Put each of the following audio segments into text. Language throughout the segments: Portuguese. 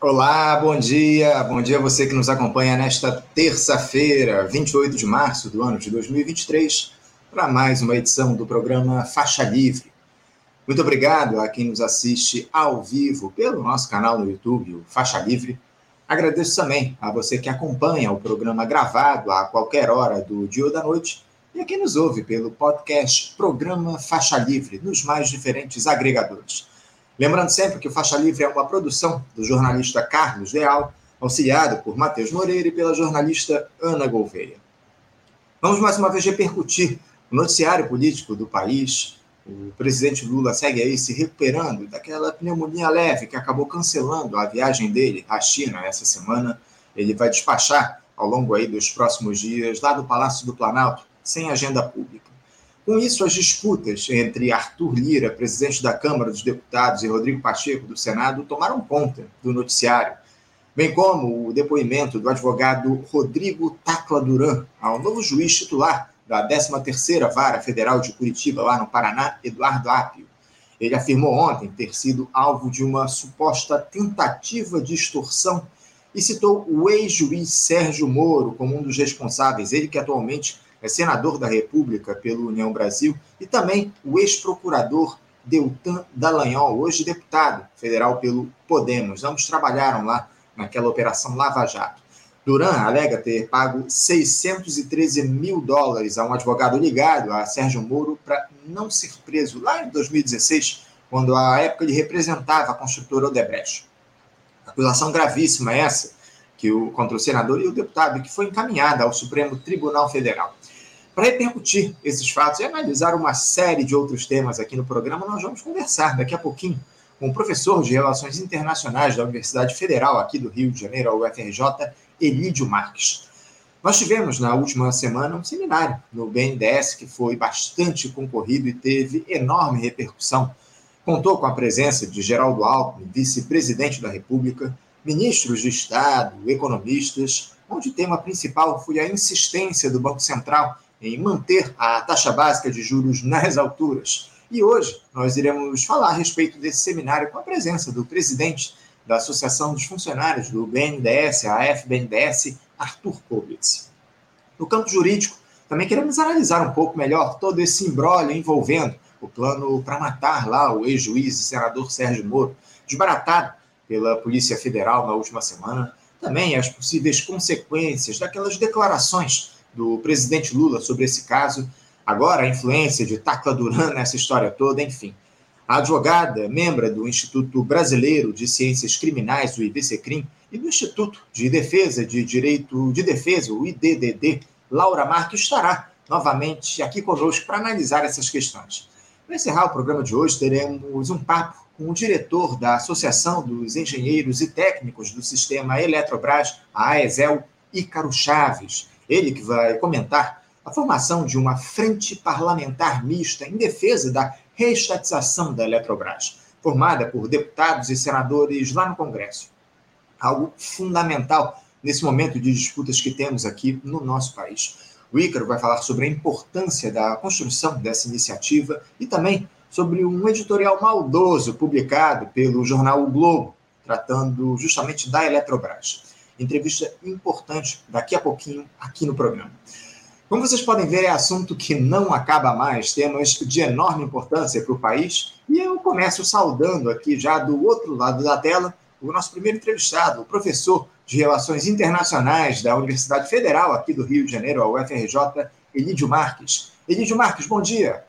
Olá, bom dia. Bom dia a você que nos acompanha nesta terça-feira, 28 de março do ano de 2023, para mais uma edição do programa Faixa Livre. Muito obrigado a quem nos assiste ao vivo pelo nosso canal no YouTube, o Faixa Livre. Agradeço também a você que acompanha o programa gravado a qualquer hora do dia ou da noite e a quem nos ouve pelo podcast Programa Faixa Livre, nos mais diferentes agregadores. Lembrando sempre que o Faixa Livre é uma produção do jornalista Carlos Leal, auxiliado por Matheus Moreira e pela jornalista Ana Gouveia. Vamos mais uma vez repercutir o noticiário político do país. O presidente Lula segue aí se recuperando daquela pneumonia leve que acabou cancelando a viagem dele à China essa semana. Ele vai despachar ao longo aí dos próximos dias lá do Palácio do Planalto, sem agenda pública. Com isso, as disputas entre Arthur Lira, presidente da Câmara dos Deputados, e Rodrigo Pacheco, do Senado, tomaram conta do noticiário, bem como o depoimento do advogado Rodrigo Tacla Duran ao novo juiz titular da 13ª Vara Federal de Curitiba, lá no Paraná, Eduardo Apio. Ele afirmou ontem ter sido alvo de uma suposta tentativa de extorsão e citou o ex-juiz Sérgio Moro como um dos responsáveis, ele que atualmente é senador da República pelo União Brasil, e também o ex-procurador Deltan Dallagnol, hoje deputado federal pelo Podemos. Ambos trabalharam lá naquela operação Lava Jato. Duran alega ter pago 613 mil dólares a um advogado ligado a Sérgio Moro para não ser preso lá em 2016, quando à época ele representava a construtora Odebrecht. Acusação gravíssima essa que o, contra o senador e o deputado, que foi encaminhada ao Supremo Tribunal Federal. Para repercutir esses fatos e analisar uma série de outros temas aqui no programa, nós vamos conversar daqui a pouquinho com o professor de Relações Internacionais da Universidade Federal aqui do Rio de Janeiro, a UFRJ, Elídio Marques. Nós tivemos na última semana um seminário no BNDES que foi bastante concorrido e teve enorme repercussão. Contou com a presença de Geraldo Alckmin, vice-presidente da República, ministros de Estado, economistas, onde o tema principal foi a insistência do Banco Central em manter a taxa básica de juros nas alturas. E hoje nós iremos falar a respeito desse seminário com a presença do presidente da Associação dos Funcionários do BNDES, a FBNDES, Arthur Kobitz. No campo jurídico, também queremos analisar um pouco melhor todo esse imbróglio envolvendo o plano para matar lá o ex-juiz e senador Sérgio Moro, desbaratado pela Polícia Federal na última semana, também as possíveis consequências daquelas declarações do presidente Lula sobre esse caso, agora a influência de Tacla Duran nessa história toda, enfim. A advogada, membro do Instituto Brasileiro de Ciências Criminais, o IBCCRIM, e do Instituto de Defesa de Direito de Defesa, o IDDD, Laura Marques, estará novamente aqui conosco para analisar essas questões. Para encerrar o programa de hoje, teremos um papo com o diretor da Associação dos Engenheiros e Técnicos do Sistema Eletrobras, a AESEL, Ícaro Chaves. Ele que vai comentar a formação de uma frente parlamentar mista em defesa da reestatização da Eletrobras, formada por deputados e senadores lá no Congresso. Algo fundamental nesse momento de disputas que temos aqui no nosso país. O Ícaro vai falar sobre a importância da construção dessa iniciativa e também sobre um editorial maldoso publicado pelo jornal o Globo, tratando justamente da Eletrobras. Entrevista importante daqui a pouquinho aqui no programa. Como vocês podem ver, é assunto que não acaba mais, temas de enorme importância para o país, e eu começo saudando aqui já do outro lado da tela o nosso primeiro entrevistado, o professor de Relações Internacionais da Universidade Federal aqui do Rio de Janeiro, a UFRJ, Elídio Marques. Elídio Marques, bom dia.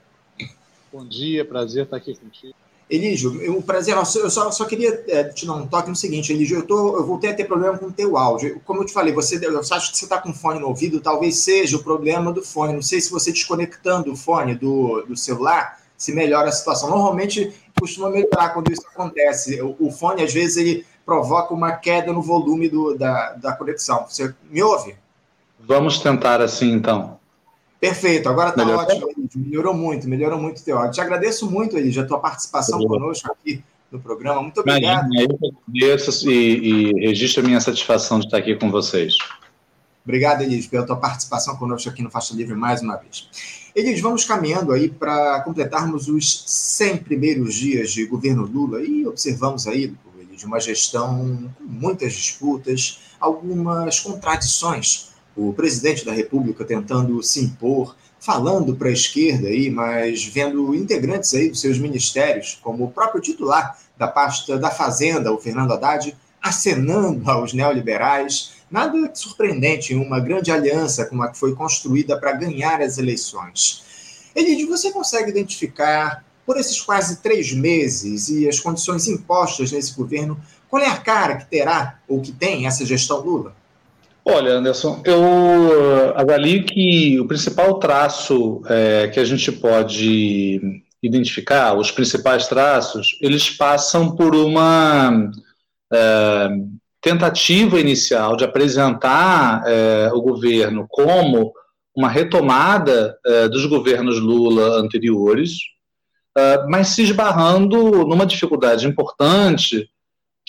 Bom dia, prazer estar aqui contigo. Elígio, o prazer nosso. Eu só, só queria é, te dar um toque no seguinte, Elígio, eu, tô, eu voltei a ter problema com o teu áudio. Como eu te falei, você, eu acho que você está com fone no ouvido, talvez seja o problema do fone. Não sei se você desconectando o fone do, do celular, se melhora a situação. Normalmente costuma melhorar quando isso acontece. O, o fone, às vezes, ele provoca uma queda no volume do, da, da conexão. Você me ouve? Vamos tentar assim, então. Perfeito, agora está ótimo, Melhorou muito, melhorou muito o teu áudio. Te agradeço muito, Elidio, a tua participação conosco aqui no programa. Muito obrigado. Imagina, eu agradeço e, e registro a minha satisfação de estar aqui com vocês. Obrigado, Elidio, pela tua participação conosco aqui no Faixa Livre mais uma vez. Elidio, vamos caminhando aí para completarmos os 100 primeiros dias de governo Lula e observamos aí, de uma gestão com muitas disputas, algumas contradições. O presidente da República tentando se impor, falando para a esquerda aí, mas vendo integrantes aí dos seus ministérios, como o próprio titular da pasta da Fazenda, o Fernando Haddad, acenando aos neoliberais. Nada surpreendente em uma grande aliança como a que foi construída para ganhar as eleições. Elidio, você consegue identificar, por esses quase três meses e as condições impostas nesse governo, qual é a cara que terá ou que tem essa gestão Lula? Olha, Anderson, eu avalio que o principal traço é, que a gente pode identificar, os principais traços, eles passam por uma é, tentativa inicial de apresentar é, o governo como uma retomada é, dos governos Lula anteriores, é, mas se esbarrando numa dificuldade importante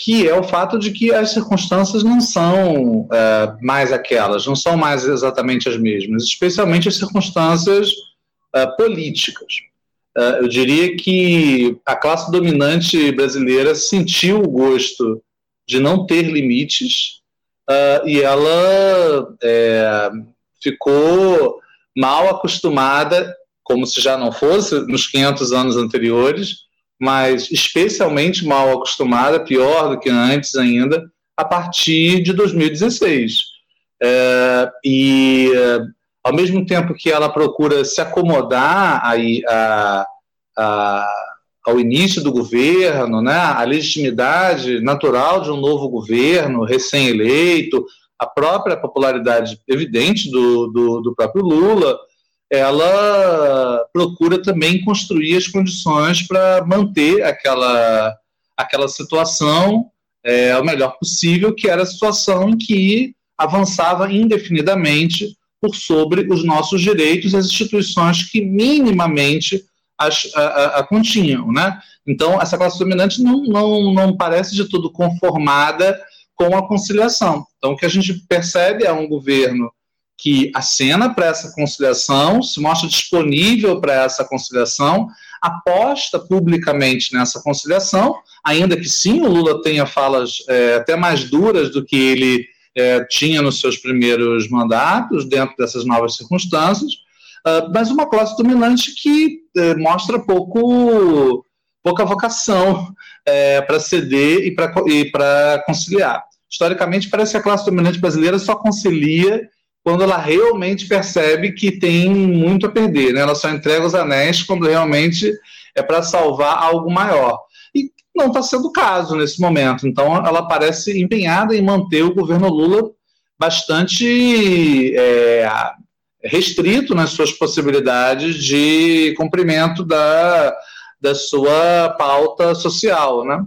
que é o fato de que as circunstâncias não são é, mais aquelas, não são mais exatamente as mesmas, especialmente as circunstâncias é, políticas. É, eu diria que a classe dominante brasileira sentiu o gosto de não ter limites e ela ficou mal acostumada, como se já não fosse nos 500 anos anteriores, mas especialmente mal acostumada, pior do que antes ainda, a partir de 2016. É, e ao mesmo tempo que ela procura se acomodar aí a, a, ao início do governo, né, a legitimidade natural de um novo governo recém-eleito, a própria popularidade evidente do, do, do próprio Lula, ela procura também construir as condições para manter aquela, aquela situação é, o melhor possível, que era a situação em que avançava indefinidamente por sobre os nossos direitos as instituições que minimamente as, a, a, a continham. Né? Então, essa classe dominante não, não, não parece de tudo conformada com a conciliação. Então, o que a gente percebe é um governo que acena para essa conciliação, se mostra disponível para essa conciliação, aposta publicamente nessa conciliação, ainda que sim o Lula tenha falas é, até mais duras do que ele é, tinha nos seus primeiros mandatos, dentro dessas novas circunstâncias, uh, mas uma classe dominante que uh, mostra pouco, pouca vocação é, para ceder e para conciliar. Historicamente, parece que a classe dominante brasileira só concilia quando ela realmente percebe que tem muito a perder, né? Ela só entrega os anéis quando realmente é para salvar algo maior. E não está sendo o caso nesse momento. Então, ela parece empenhada em manter o governo Lula bastante é, restrito nas suas possibilidades de cumprimento da, da sua pauta social, né?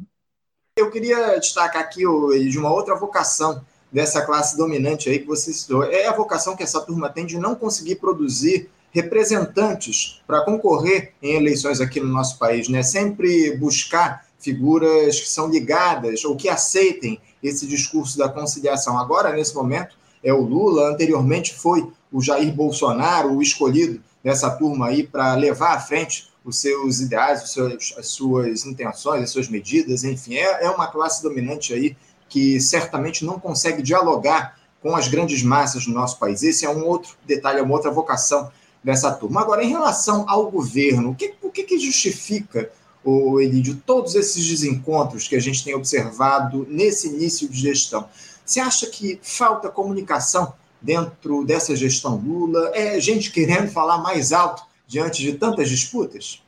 Eu queria destacar aqui de uma outra vocação dessa classe dominante aí que você citou. É a vocação que essa turma tem de não conseguir produzir representantes para concorrer em eleições aqui no nosso país, né? Sempre buscar figuras que são ligadas ou que aceitem esse discurso da conciliação. Agora, nesse momento, é o Lula, anteriormente foi o Jair Bolsonaro, o escolhido dessa turma aí para levar à frente os seus ideais, os seus, as suas intenções, as suas medidas, enfim, é, é uma classe dominante aí que certamente não consegue dialogar com as grandes massas do nosso país. Esse é um outro detalhe, é uma outra vocação dessa turma. Agora, em relação ao governo, o que, o que, justifica, o Elídio, todos esses desencontros que a gente tem observado nesse início de gestão? Você acha que falta comunicação dentro dessa gestão Lula? É gente querendo falar mais alto diante de tantas disputas?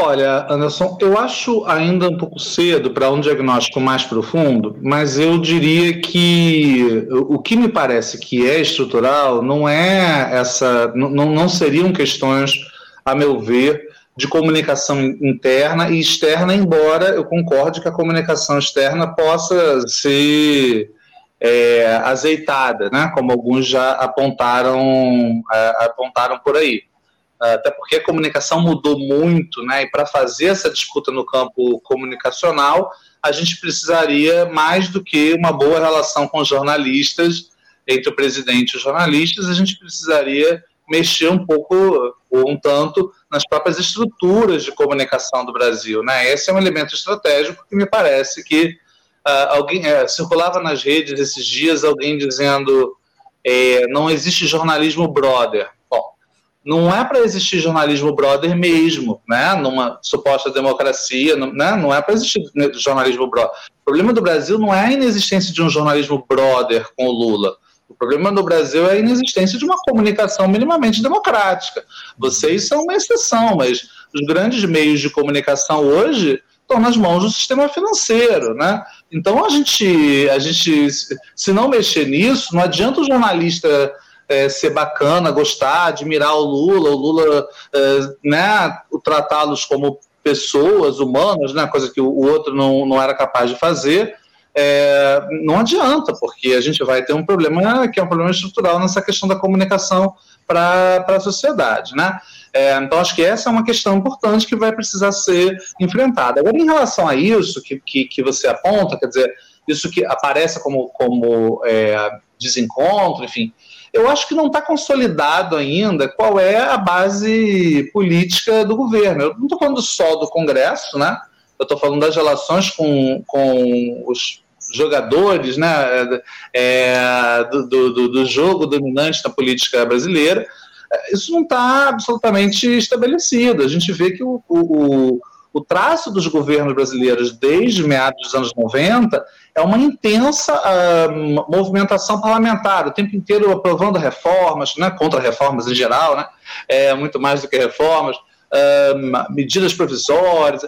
Olha, Anderson, eu acho ainda um pouco cedo para um diagnóstico mais profundo, mas eu diria que o que me parece que é estrutural não é essa, não, não seriam questões, a meu ver, de comunicação interna e externa, embora eu concorde que a comunicação externa possa ser é, azeitada, né? como alguns já apontaram, é, apontaram por aí até porque a comunicação mudou muito, né? E para fazer essa disputa no campo comunicacional, a gente precisaria mais do que uma boa relação com os jornalistas, entre o presidente e os jornalistas, a gente precisaria mexer um pouco ou um tanto nas próprias estruturas de comunicação do Brasil. Né? Esse é um elemento estratégico que me parece que uh, alguém uh, circulava nas redes esses dias alguém dizendo é, não existe jornalismo brother. Não é para existir jornalismo brother mesmo, né? Numa suposta democracia, né? não é para existir jornalismo brother. O problema do Brasil não é a inexistência de um jornalismo brother com o Lula. O problema no Brasil é a inexistência de uma comunicação minimamente democrática. Vocês são uma exceção, mas os grandes meios de comunicação hoje estão nas mãos do sistema financeiro, né? Então a gente, a gente, se não mexer nisso, não adianta o jornalista é, ser bacana, gostar, admirar o Lula, o Lula, é, né, tratá-los como pessoas humanas, né, coisa que o outro não, não era capaz de fazer. É, não adianta, porque a gente vai ter um problema que é um problema estrutural nessa questão da comunicação para a sociedade, né? É, então, acho que essa é uma questão importante que vai precisar ser enfrentada. Agora, em relação a isso que, que, que você aponta, quer dizer, isso que aparece como, como é, desencontro, enfim, eu acho que não está consolidado ainda qual é a base política do governo. Eu não estou falando só do Congresso, né? Eu estou falando das relações com, com os jogadores né, é, do, do, do jogo dominante da política brasileira isso não está absolutamente estabelecido. A gente vê que o, o, o traço dos governos brasileiros desde meados dos anos 90 é uma intensa uh, movimentação parlamentar, o tempo inteiro aprovando reformas, né, contra reformas em geral, né, é, muito mais do que reformas, uh, medidas provisórias.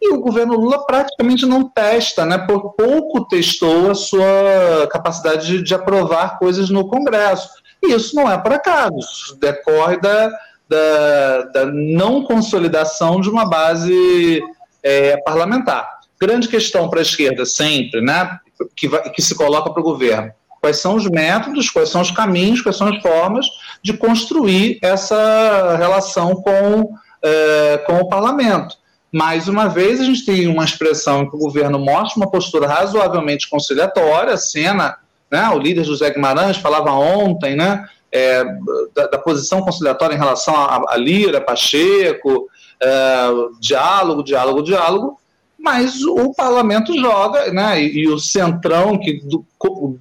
E o governo Lula praticamente não testa, né, por pouco testou a sua capacidade de, de aprovar coisas no Congresso. E isso não é por acaso, isso decorre da, da, da não consolidação de uma base é, parlamentar. Grande questão para a esquerda sempre, né, que, vai, que se coloca para o governo. Quais são os métodos, quais são os caminhos, quais são as formas de construir essa relação com, é, com o parlamento. Mais uma vez, a gente tem uma expressão que o governo mostra uma postura razoavelmente conciliatória, a cena né? O líder José Guimarães falava ontem né, é, da, da, posição conciliatória em relação a Lira, Pacheco, é, diálogo, diálogo, diálogo, mas o parlamento joga, né, e, e o centrão que do,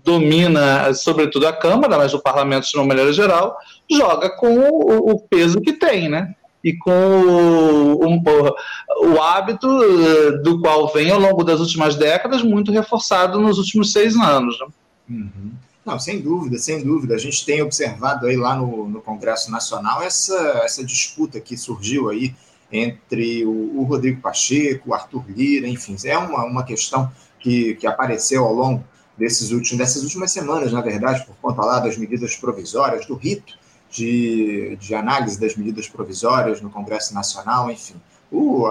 domina, sobretudo a Câmara, mas o parlamento, de uma maneira geral, joga com o, o peso que tem, né? e com o, um, o, hábito eh, do qual vem ao longo das últimas décadas, muito reforçado nos últimos seis anos. Né? Uhum. Não, sem dúvida, sem dúvida. A gente tem observado aí lá no, no Congresso Nacional essa, essa disputa que surgiu aí entre o, o Rodrigo Pacheco, o Arthur Lira, enfim, é uma, uma questão que, que apareceu ao longo desses últimos, dessas últimas semanas, na verdade, por conta lá das medidas provisórias, do rito de, de análise das medidas provisórias no Congresso Nacional, enfim.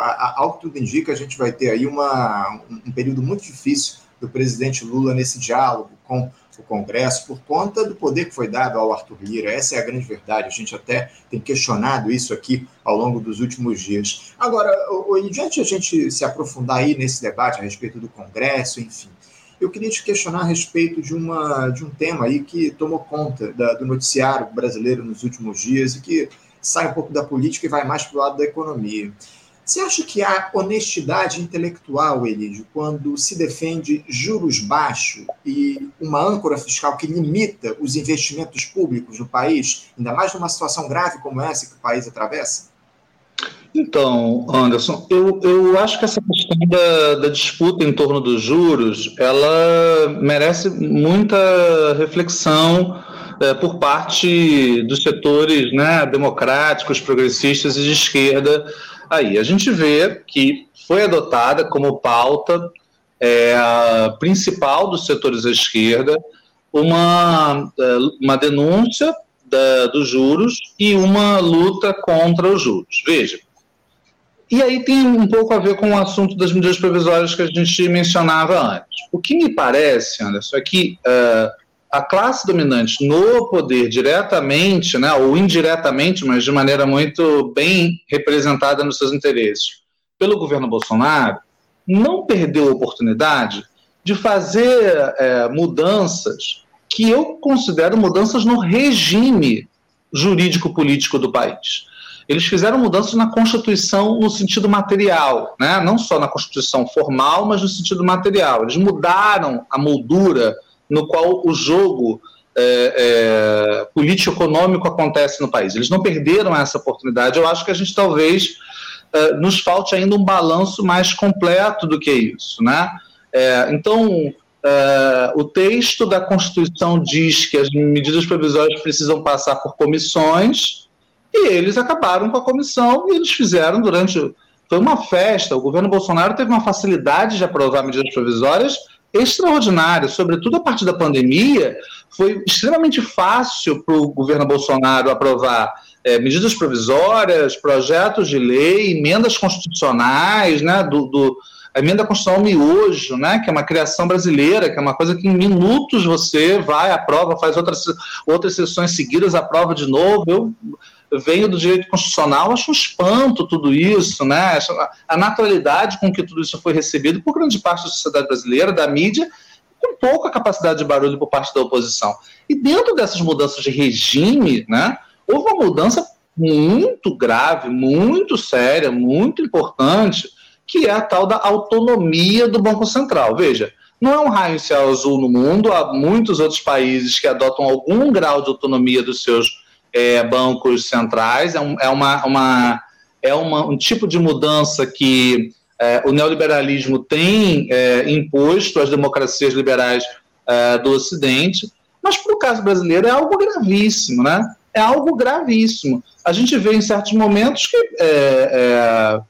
A, a, ao que tudo indica, a gente vai ter aí uma, um, um período muito difícil do presidente Lula nesse diálogo com o Congresso, por conta do poder que foi dado ao Arthur Lira. Essa é a grande verdade. A gente até tem questionado isso aqui ao longo dos últimos dias. Agora, diante a gente se aprofundar aí nesse debate a respeito do Congresso, enfim, eu queria te questionar a respeito de, uma, de um tema aí que tomou conta da, do noticiário brasileiro nos últimos dias e que sai um pouco da política e vai mais para o lado da economia. Você acha que há honestidade intelectual, Elídio, quando se defende juros baixos e uma âncora fiscal que limita os investimentos públicos no país, ainda mais numa situação grave como essa que o país atravessa? Então, Anderson, eu, eu acho que essa questão da, da disputa em torno dos juros, ela merece muita reflexão é, por parte dos setores né, democráticos, progressistas e de esquerda aí. A gente vê que foi adotada como pauta é, principal dos setores da esquerda uma, é, uma denúncia da, dos juros e uma luta contra os juros. Veja. E aí tem um pouco a ver com o assunto das medidas provisórias que a gente mencionava antes. O que me parece, Anderson, é que uh, a classe dominante no poder diretamente, né, ou indiretamente, mas de maneira muito bem representada nos seus interesses, pelo governo Bolsonaro, não perdeu a oportunidade de fazer é, mudanças que eu considero mudanças no regime jurídico-político do país. Eles fizeram mudanças na Constituição no sentido material, né? não só na Constituição formal, mas no sentido material. Eles mudaram a moldura no qual o jogo é, é, político-econômico acontece no país. Eles não perderam essa oportunidade. Eu acho que a gente talvez é, nos falte ainda um balanço mais completo do que isso. Né? É, então, é, o texto da Constituição diz que as medidas provisórias precisam passar por comissões e eles acabaram com a comissão e eles fizeram durante. Foi uma festa. O governo Bolsonaro teve uma facilidade de aprovar medidas provisórias extraordinária, sobretudo a partir da pandemia. Foi extremamente fácil para o governo Bolsonaro aprovar é, medidas provisórias, projetos de lei, emendas constitucionais, né, do, do a emenda constitucional miojo, né, que é uma criação brasileira, que é uma coisa que em minutos você vai, aprova, faz outras, outras sessões seguidas, aprova de novo. Eu venho do direito constitucional, acho um espanto tudo isso, né? A naturalidade com que tudo isso foi recebido por grande parte da sociedade brasileira, da mídia, com pouca capacidade de barulho por parte da oposição. E dentro dessas mudanças de regime, né, houve uma mudança muito grave, muito séria, muito importante, que é a tal da autonomia do Banco Central. Veja, não é um raio em céu azul no mundo, há muitos outros países que adotam algum grau de autonomia dos seus é, bancos centrais, é, um, é, uma, uma, é uma, um tipo de mudança que é, o neoliberalismo tem é, imposto às democracias liberais é, do Ocidente, mas para o caso brasileiro é algo gravíssimo, né? É algo gravíssimo. A gente vê em certos momentos que é,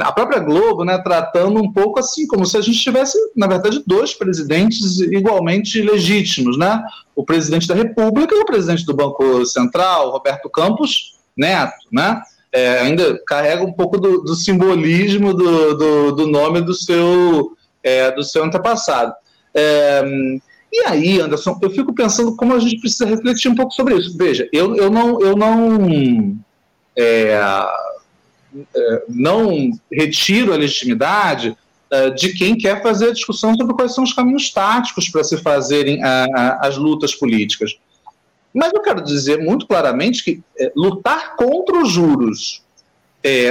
a própria Globo, né, tratando um pouco assim, como se a gente tivesse, na verdade, dois presidentes igualmente legítimos, né? O presidente da República e o presidente do Banco Central, Roberto Campos Neto, né? É, ainda carrega um pouco do, do simbolismo do, do, do, nome do seu, é, do seu antepassado. É, e aí, Anderson, eu fico pensando como a gente precisa refletir um pouco sobre isso. Veja, eu, eu não, eu não é, não retiro a legitimidade é, de quem quer fazer a discussão sobre quais são os caminhos táticos para se fazerem as lutas políticas. Mas eu quero dizer muito claramente que é, lutar contra os juros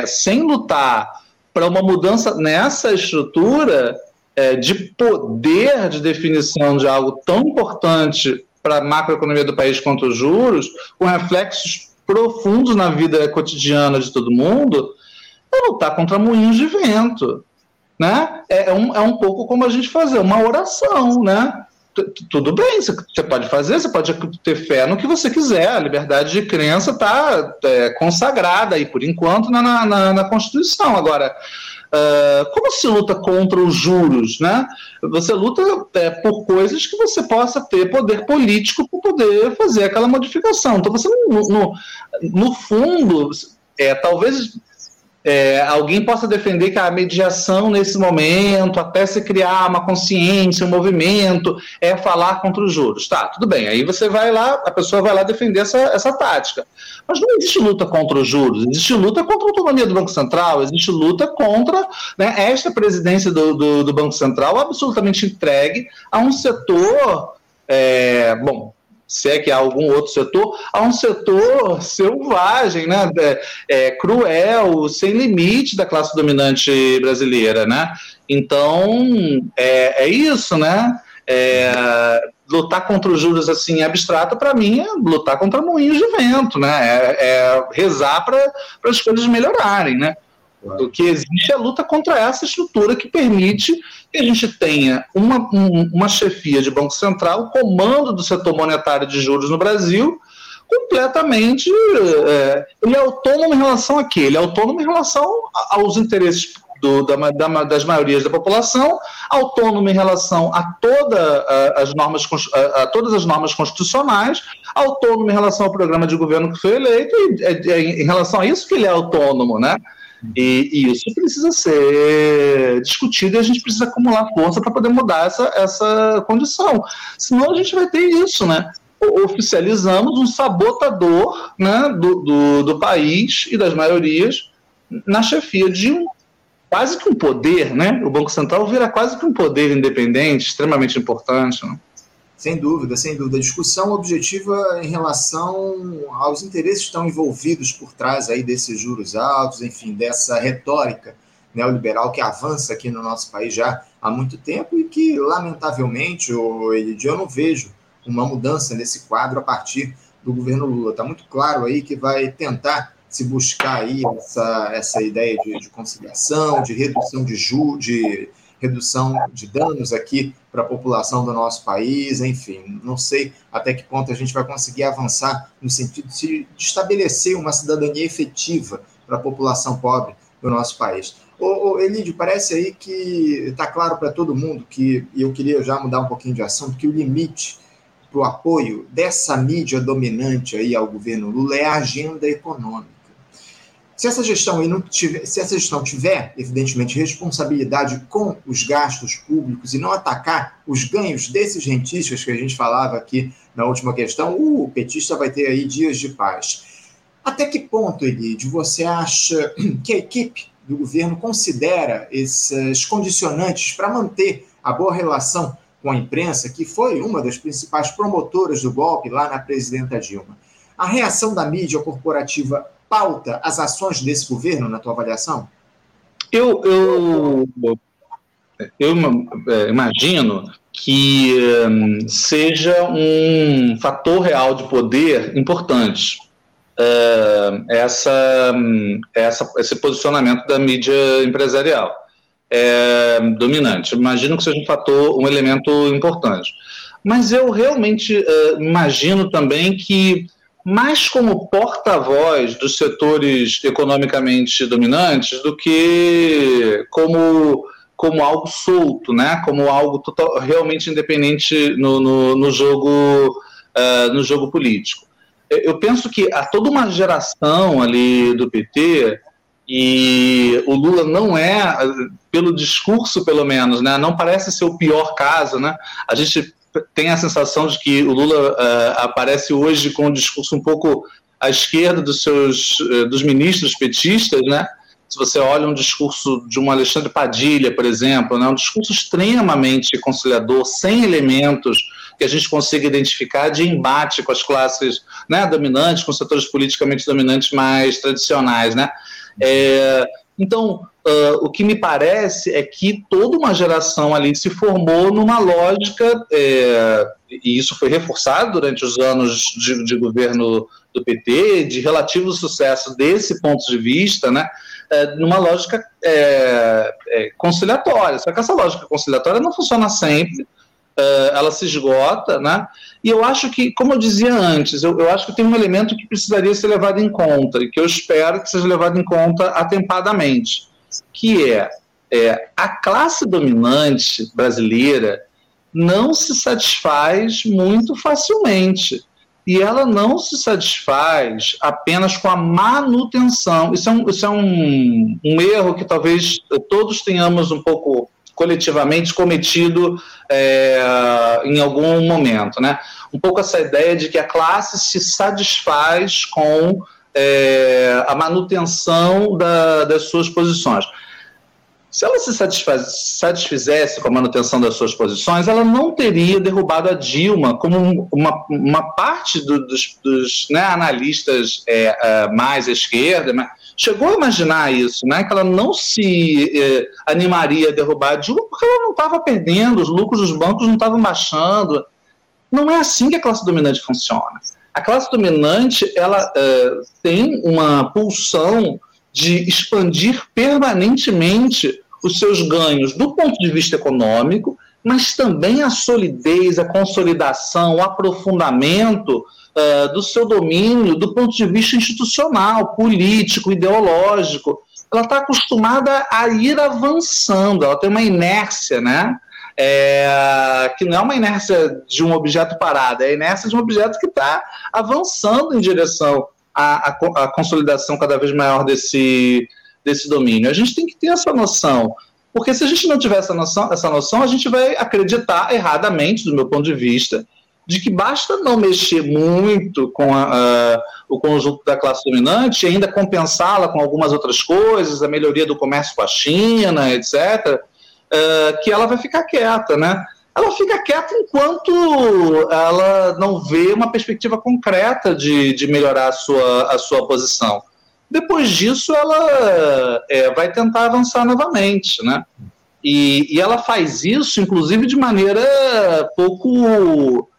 sem lutar para uma mudança nessa estrutura de poder de definição de algo tão importante para a macroeconomia do país quanto os juros, com reflexos profundos na vida cotidiana de todo mundo, é lutar contra moinhos de vento. Né? É, é, um, é um pouco como a gente fazer uma oração, né? tudo bem, você pode fazer, você pode ter fé no que você quiser, a liberdade de crença está é, consagrada aí, por enquanto, na, na, na Constituição. Agora, uh, como se luta contra os juros? Né? Você luta é, por coisas que você possa ter poder político para poder fazer aquela modificação. Então, você, no, no, no fundo, é, talvez é, alguém possa defender que a mediação nesse momento, até se criar uma consciência, um movimento, é falar contra os juros. Tá, tudo bem. Aí você vai lá, a pessoa vai lá defender essa, essa tática. Mas não existe luta contra os juros, existe luta contra a autonomia do Banco Central, existe luta contra né, esta presidência do, do, do Banco Central absolutamente entregue a um setor. É, bom, se é que há algum outro setor, há um setor selvagem, né, é, é, cruel, sem limite da classe dominante brasileira, né? Então é, é isso, né? É, lutar contra os juros assim abstrato para mim é lutar contra moinhos de vento, né? É, é rezar para as coisas melhorarem, né? O que existe é a luta contra essa estrutura que permite que a gente tenha uma, um, uma chefia de Banco Central, comando do setor monetário de juros no Brasil, completamente. É, ele é autônomo em relação a quê? Ele é autônomo em relação aos interesses do, da, da, das maiorias da população, autônomo em relação a, toda, a, as normas, a, a, todas as normas constitucionais, autônomo em relação ao programa de governo que foi eleito, e é, é, em relação a isso que ele é autônomo, né? E, e, isso precisa ser discutido e a gente precisa acumular força para poder mudar essa, essa condição. Senão a gente vai ter isso, né? Oficializamos um sabotador né, do, do, do país e das maiorias na chefia de um quase que um poder, né? O Banco Central vira quase que um poder independente, extremamente importante. Né? Sem dúvida, sem dúvida. Discussão objetiva em relação aos interesses que estão envolvidos por trás aí desses juros altos, enfim, dessa retórica neoliberal que avança aqui no nosso país já há muito tempo e que, lamentavelmente, eu não vejo uma mudança nesse quadro a partir do governo Lula. Está muito claro aí que vai tentar se buscar aí essa, essa ideia de, de conciliação, de redução de juros, de redução de danos aqui para a população do nosso país, enfim, não sei até que ponto a gente vai conseguir avançar no sentido de estabelecer uma cidadania efetiva para a população pobre do nosso país. Ô, ô Elidio, parece aí que está claro para todo mundo que, e eu queria já mudar um pouquinho de assunto, que o limite para o apoio dessa mídia dominante aí ao governo Lula é a agenda econômica. Se essa gestão não tiver, se essa gestão tiver, evidentemente, responsabilidade com os gastos públicos e não atacar os ganhos desses rentistas que a gente falava aqui na última questão, o petista vai ter aí dias de paz. Até que ponto, Elide, você acha que a equipe do governo considera esses condicionantes para manter a boa relação com a imprensa, que foi uma das principais promotoras do golpe lá na presidenta Dilma? A reação da mídia corporativa pauta as ações desse governo, na tua avaliação? Eu, eu, eu é, imagino que um, seja um fator real de poder importante uh, essa, essa, esse posicionamento da mídia empresarial é, dominante. Imagino que seja um fator, um elemento importante. Mas eu realmente uh, imagino também que mais como porta-voz dos setores economicamente dominantes do que como, como algo solto, né? como algo total, realmente independente no, no, no jogo, uh, no jogo político. Eu penso que há toda uma geração ali do PT e o Lula não é, pelo discurso pelo menos, né, não parece ser o pior caso, né? A gente tem a sensação de que o Lula uh, aparece hoje com um discurso um pouco à esquerda dos seus uh, dos ministros petistas, né? Se você olha um discurso de um Alexandre Padilha, por exemplo, né, um discurso extremamente conciliador, sem elementos que a gente consiga identificar de embate com as classes né, dominantes, com setores politicamente dominantes mais tradicionais, né? É, então, uh, o que me parece é que toda uma geração ali se formou numa lógica, é, e isso foi reforçado durante os anos de, de, governo do PT, de relativo sucesso desse ponto de vista, né, é, numa lógica é, conciliatória. Só que essa lógica conciliatória não funciona sempre, ela se esgota, né? E eu acho que, como eu dizia antes, eu, eu, acho que tem um elemento que precisaria ser levado em conta e que eu espero que seja levado em conta atempadamente, que é, é a classe dominante brasileira não se satisfaz muito facilmente. E ela não se satisfaz apenas com a manutenção. Isso é um, isso é um, um erro que talvez todos tenhamos um pouco coletivamente cometido é, em algum momento, né? Um pouco essa ideia de que a classe se satisfaz com é, a manutenção da, das suas posições. Se ela se satisfizesse com a manutenção das suas posições, ela não teria derrubado a Dilma, como uma, uma parte do, dos, dos né, analistas é, é, mais à esquerda chegou a imaginar isso, né, que ela não se é, animaria a derrubar a Dilma porque ela não estava perdendo, os lucros dos bancos não estavam baixando. Não é assim que a classe dominante funciona. A classe dominante ela é, tem uma pulsão de expandir permanentemente os seus ganhos do ponto de vista econômico, mas também a solidez, a consolidação, o aprofundamento uh, do seu domínio do ponto de vista institucional, político, ideológico. Ela está acostumada a ir avançando, ela tem uma inércia, né? É, que não é uma inércia de um objeto parado, é a inércia de um objeto que está avançando em direção à, à, à consolidação cada vez maior desse, desse domínio. A gente tem que ter essa noção. Porque se a gente não tiver essa noção, essa noção, a gente vai acreditar erradamente, do meu ponto de vista, de que basta não mexer muito com a, a, o conjunto da classe dominante ainda compensá-la com algumas outras coisas, a melhoria do comércio com a China, etc., uh, que ela vai ficar quieta, né? ela fica quieta enquanto ela não vê uma perspectiva concreta de, de melhorar a sua, a sua posição. Depois disso, ela é, vai tentar avançar novamente, né? E, e, ela faz isso, inclusive, de maneira pouco,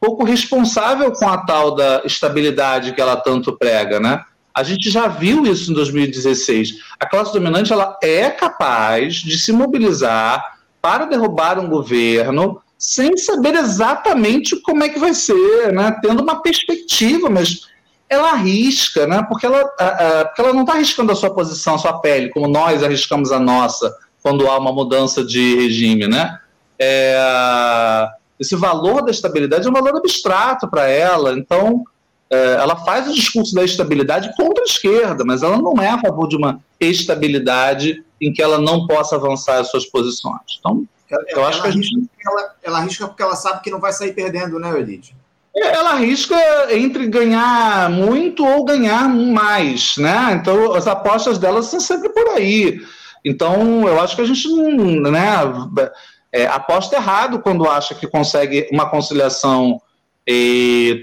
pouco responsável com a tal da estabilidade que ela tanto prega, né? A gente já viu isso em 2016. A classe dominante ela é capaz de se mobilizar para derrubar um governo sem saber exatamente como é que vai ser, né? tendo uma perspectiva, mas ela arrisca, né? porque, ela, a, a, porque ela não está arriscando a sua posição, a sua pele, como nós arriscamos a nossa quando há uma mudança de regime. Né? É, esse valor da estabilidade é um valor abstrato para ela, então é, ela faz o discurso da estabilidade contra a esquerda, mas ela não é a favor de uma estabilidade em que ela não possa avançar as suas posições. Então, ela, eu acho que a gente... ela, ela arrisca porque ela sabe que não vai sair perdendo, né, Elite? Ela arrisca entre ganhar muito ou ganhar mais, né? Então, as apostas dela são sempre por aí. Então, eu acho que a gente não, né, é, aposta errado quando acha que consegue uma conciliação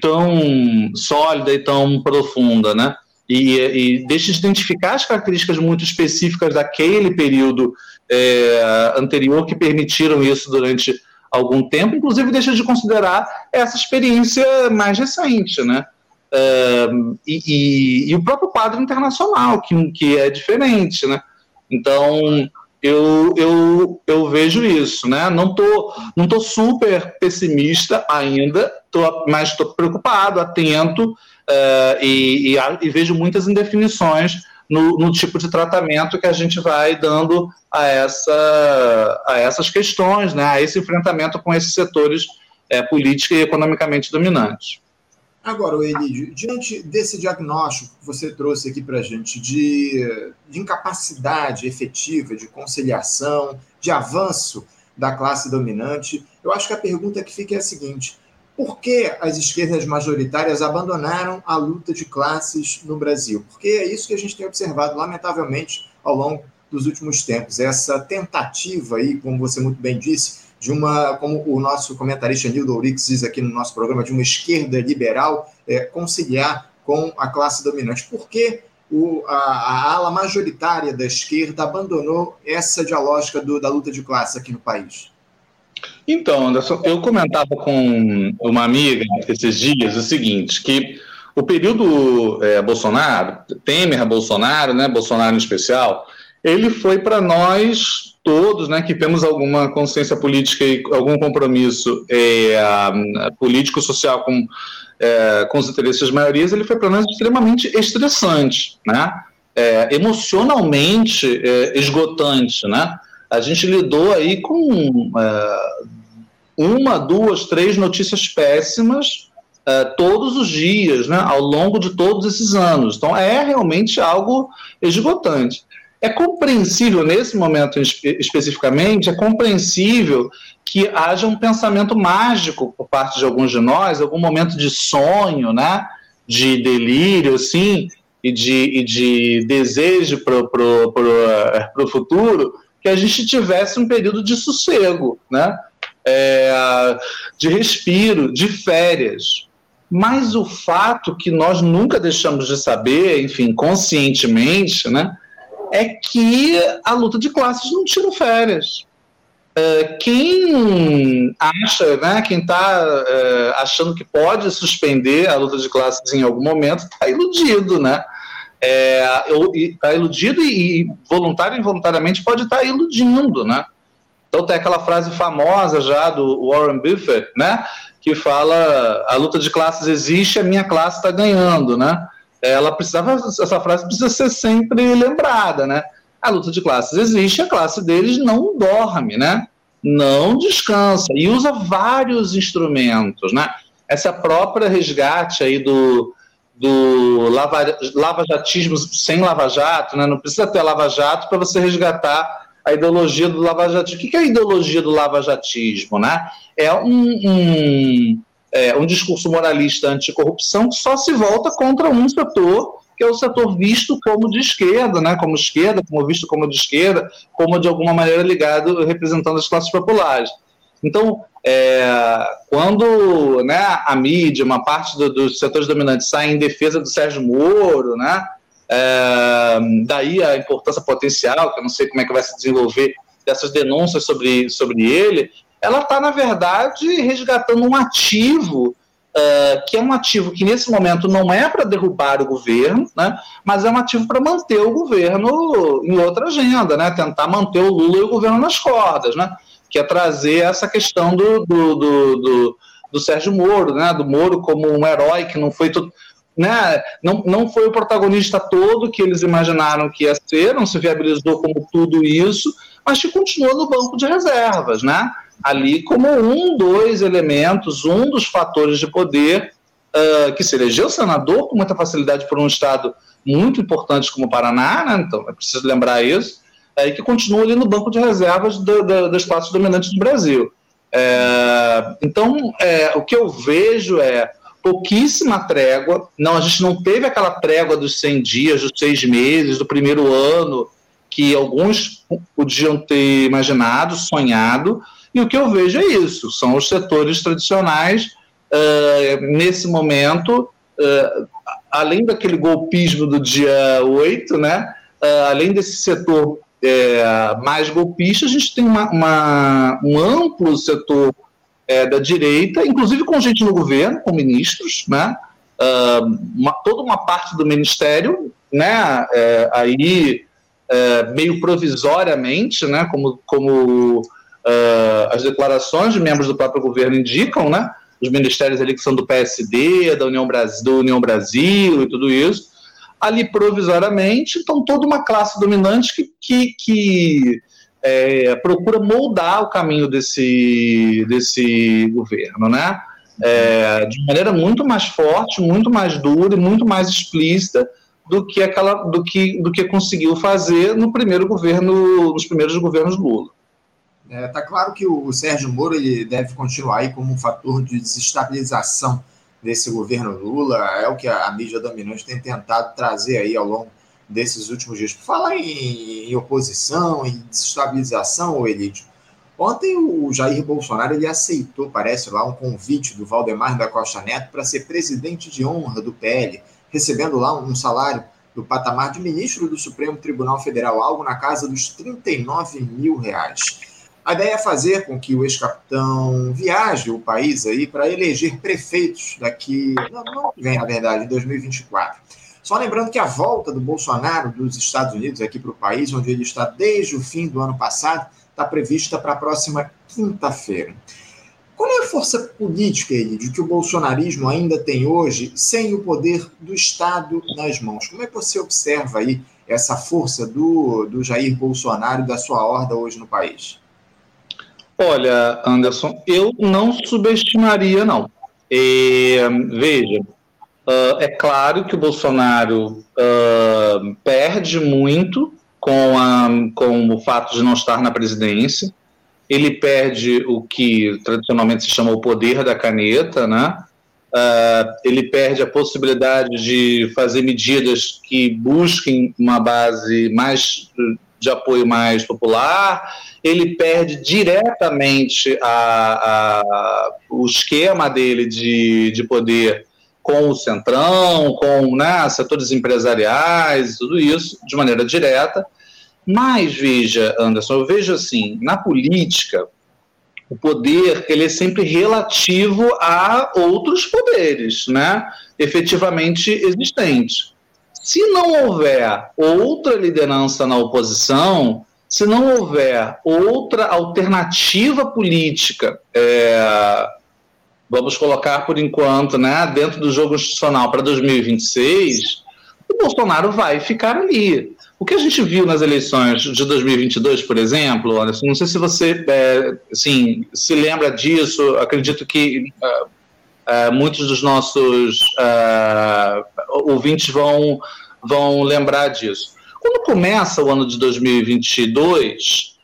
tão sólida e tão profunda, né? E, e deixa de identificar as características muito específicas daquele período é, anterior que permitiram isso durante algum tempo, inclusive deixa de considerar essa experiência mais recente, né? É, e, e, e, o próprio quadro internacional, que, que é diferente, né? Então, eu, eu, eu vejo isso, né? Não tô, não tô super pessimista ainda, tô, mas estou preocupado, atento uh, e, e, e, vejo muitas indefinições no, no, tipo de tratamento que a gente vai dando a, essa, a essas questões, né? A esse enfrentamento com esses setores é, políticos e economicamente dominantes. Agora, Elidio, diante desse diagnóstico que você trouxe aqui para a gente de, de incapacidade efetiva, de conciliação, de avanço da classe dominante, eu acho que a pergunta que fica é a seguinte: por que as esquerdas majoritárias abandonaram a luta de classes no Brasil? Porque é isso que a gente tem observado, lamentavelmente, ao longo dos últimos tempos. Essa tentativa aí, como você muito bem disse, de uma, como o nosso comentarista Nildo Ourix diz aqui no nosso programa, de uma esquerda liberal é, conciliar com a classe dominante. Por que o, a, a, ala majoritária da esquerda abandonou essa dialógica do, da luta de classe aqui no país? Então, Anderson, eu comentava com uma amiga esses dias o seguinte, que o período é, Bolsonaro, Temer Bolsonaro, né, Bolsonaro em especial, ele foi para nós todos, né, que temos alguma consciência política e algum compromisso é, político-social com, é, com os interesses das maiorias, ele foi para nós extremamente estressante, né, emocionalmente esgotante, né. A gente lidou aí com é, uma, duas, três notícias péssimas é, todos os dias, né, ao longo de todos esses anos. Então é realmente algo esgotante. É compreensível, nesse momento espe especificamente, é compreensível que haja um pensamento mágico por parte de alguns de nós, algum momento de sonho, né, de delírio, assim, e de, e de desejo para o pro futuro, que a gente tivesse um período de sossego, né, é, de respiro, de férias. Mas o fato que nós nunca deixamos de saber, enfim, conscientemente, né, é que a luta de classes não tira férias. É, quem acha, né, quem está é, achando que pode suspender a luta de classes em algum momento, está iludido, né? Está é, iludido e, e voluntário e involuntariamente pode estar tá iludindo, né? Então tem aquela frase famosa já do Warren Buffett, né? Que fala a luta de classes existe, a minha classe está ganhando, né? ela precisava, essa frase precisa ser sempre lembrada, né? A luta de classes existe, a classe deles não dorme, né? Não descansa e usa vários instrumentos, né? Essa própria resgate aí do, do lava, lavajatismo sem lava-jato, né? Não precisa ter lava-jato para você resgatar a ideologia do lava-jatismo. O que é a ideologia do lava-jatismo, né? É um, um é, um discurso moralista anticorrupção que só se volta contra um setor, que é o setor visto como de esquerda, né, como esquerda, como visto como de esquerda, como de alguma maneira ligado, representando as classes populares. Então, é, quando né, a mídia, uma parte do, dos setores dominantes sai em defesa do Sérgio Moro, né, é, daí a importância potencial, que eu não sei como é que vai se desenvolver, dessas denúncias sobre, sobre ele, ela está, na verdade, resgatando um ativo Uh, que é um ativo que nesse momento não é para derrubar o governo, né, mas é um ativo para manter o governo em outra agenda, né, tentar manter o Lula e o governo nas cordas, né, que é trazer essa questão do, do, do, do, do Sérgio Moro, né, do Moro como um herói que não foi tudo. Né, não, não foi o protagonista todo que eles imaginaram que ia ser, não se viabilizou como tudo isso, mas que continua no banco de reservas, né? ali como um dos elementos, um dos fatores de poder uh, que se elegeu senador com muita facilidade por um estado muito importante como o Paraná, né? então é preciso lembrar isso, e que continua ali no banco de reservas do, do, dos espaços dominantes do Brasil. É, então, é, o que eu vejo é pouquíssima trégua. Não, a gente não teve aquela trégua dos 100 dias, dos seis meses, do primeiro ano, que alguns podiam ter imaginado, sonhado. E o que eu vejo é isso: são os setores tradicionais, uh, nesse momento, uh, além daquele golpismo do dia 8, né, uh, além desse setor mais golpista, a gente tem uma, uma, um amplo setor da direita, inclusive com gente no governo, com ministros, né, uma, toda uma parte do ministério, né, aí meio provisoriamente, né, como, como uh, as declarações de membros do próprio governo indicam, né? Os ministérios ali que são do PSD, da União Brasil, do União Brasil e tudo isso, ali provisoriamente, então toda uma classe dominante que, que, que é, procura moldar o caminho desse, desse governo, né? É, de maneira muito mais forte, muito mais dura e muito mais explícita do que aquela, do que, do que conseguiu fazer no primeiro governo, nos primeiros governos Lula. É, tá claro que o Sérgio Moro ele deve continuar aí como um fator de desestabilização desse governo Lula, é o que a, mídia dominante tem tentado trazer aí ao longo desses últimos dias. Falar em, em oposição, em desestabilização, Elidio, ontem o Jair Bolsonaro ele aceitou, parece lá, um convite do Valdemar da Costa Neto para ser presidente de honra do PL, recebendo lá um salário do patamar de ministro do Supremo Tribunal Federal, algo na casa dos 39 mil reais. A ideia é fazer com que o ex-capitão viaje o país aí para eleger prefeitos daqui, não, não vem na verdade, em 2024. Só lembrando que a volta do Bolsonaro dos Estados Unidos aqui para o país, onde ele está desde o fim do ano passado, está prevista para a próxima quinta-feira. Qual é a força política, de que o bolsonarismo ainda tem hoje, sem o poder do Estado nas mãos? Como é que você observa aí essa força do, do Jair Bolsonaro e da sua horda hoje no país? Olha, Anderson, eu não subestimaria, não. E, veja, uh, é claro que o Bolsonaro uh, perde muito com, a, com o fato de não estar na presidência. Ele perde o que tradicionalmente se chama o poder da caneta, né? Uh, ele perde a possibilidade de fazer medidas que busquem uma base mais de apoio mais popular, ele perde diretamente a, a, o esquema dele de, de poder com o centrão, com né, setores empresariais, tudo isso, de maneira direta. Mas, veja, Anderson, eu vejo assim, na política, o poder ele é sempre relativo a outros poderes, né, efetivamente existentes. Se não houver outra liderança na oposição, se não houver outra alternativa política, é, vamos colocar por enquanto, né, dentro do jogo institucional para 2026, o Bolsonaro vai ficar ali. O que a gente viu nas eleições de 2022, por exemplo, Anderson, não sei se você é, assim, se lembra disso, acredito que uh, uh, muitos dos nossos uh, ouvintes vão, vão lembrar disso. Quando começa o ano de 2022,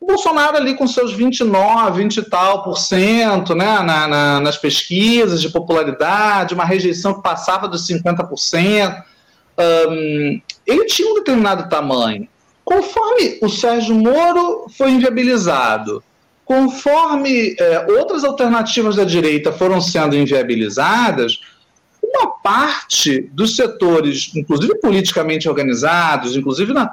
o Bolsonaro ali com seus 29, 20 e tal por cento, né, na, na, nas pesquisas de popularidade, uma rejeição que passava dos 50%, um, ele tinha um determinado tamanho. Conforme o Sérgio Moro foi inviabilizado, conforme é, outras alternativas da direita foram sendo inviabilizadas, uma parte dos setores, inclusive politicamente organizados, inclusive na,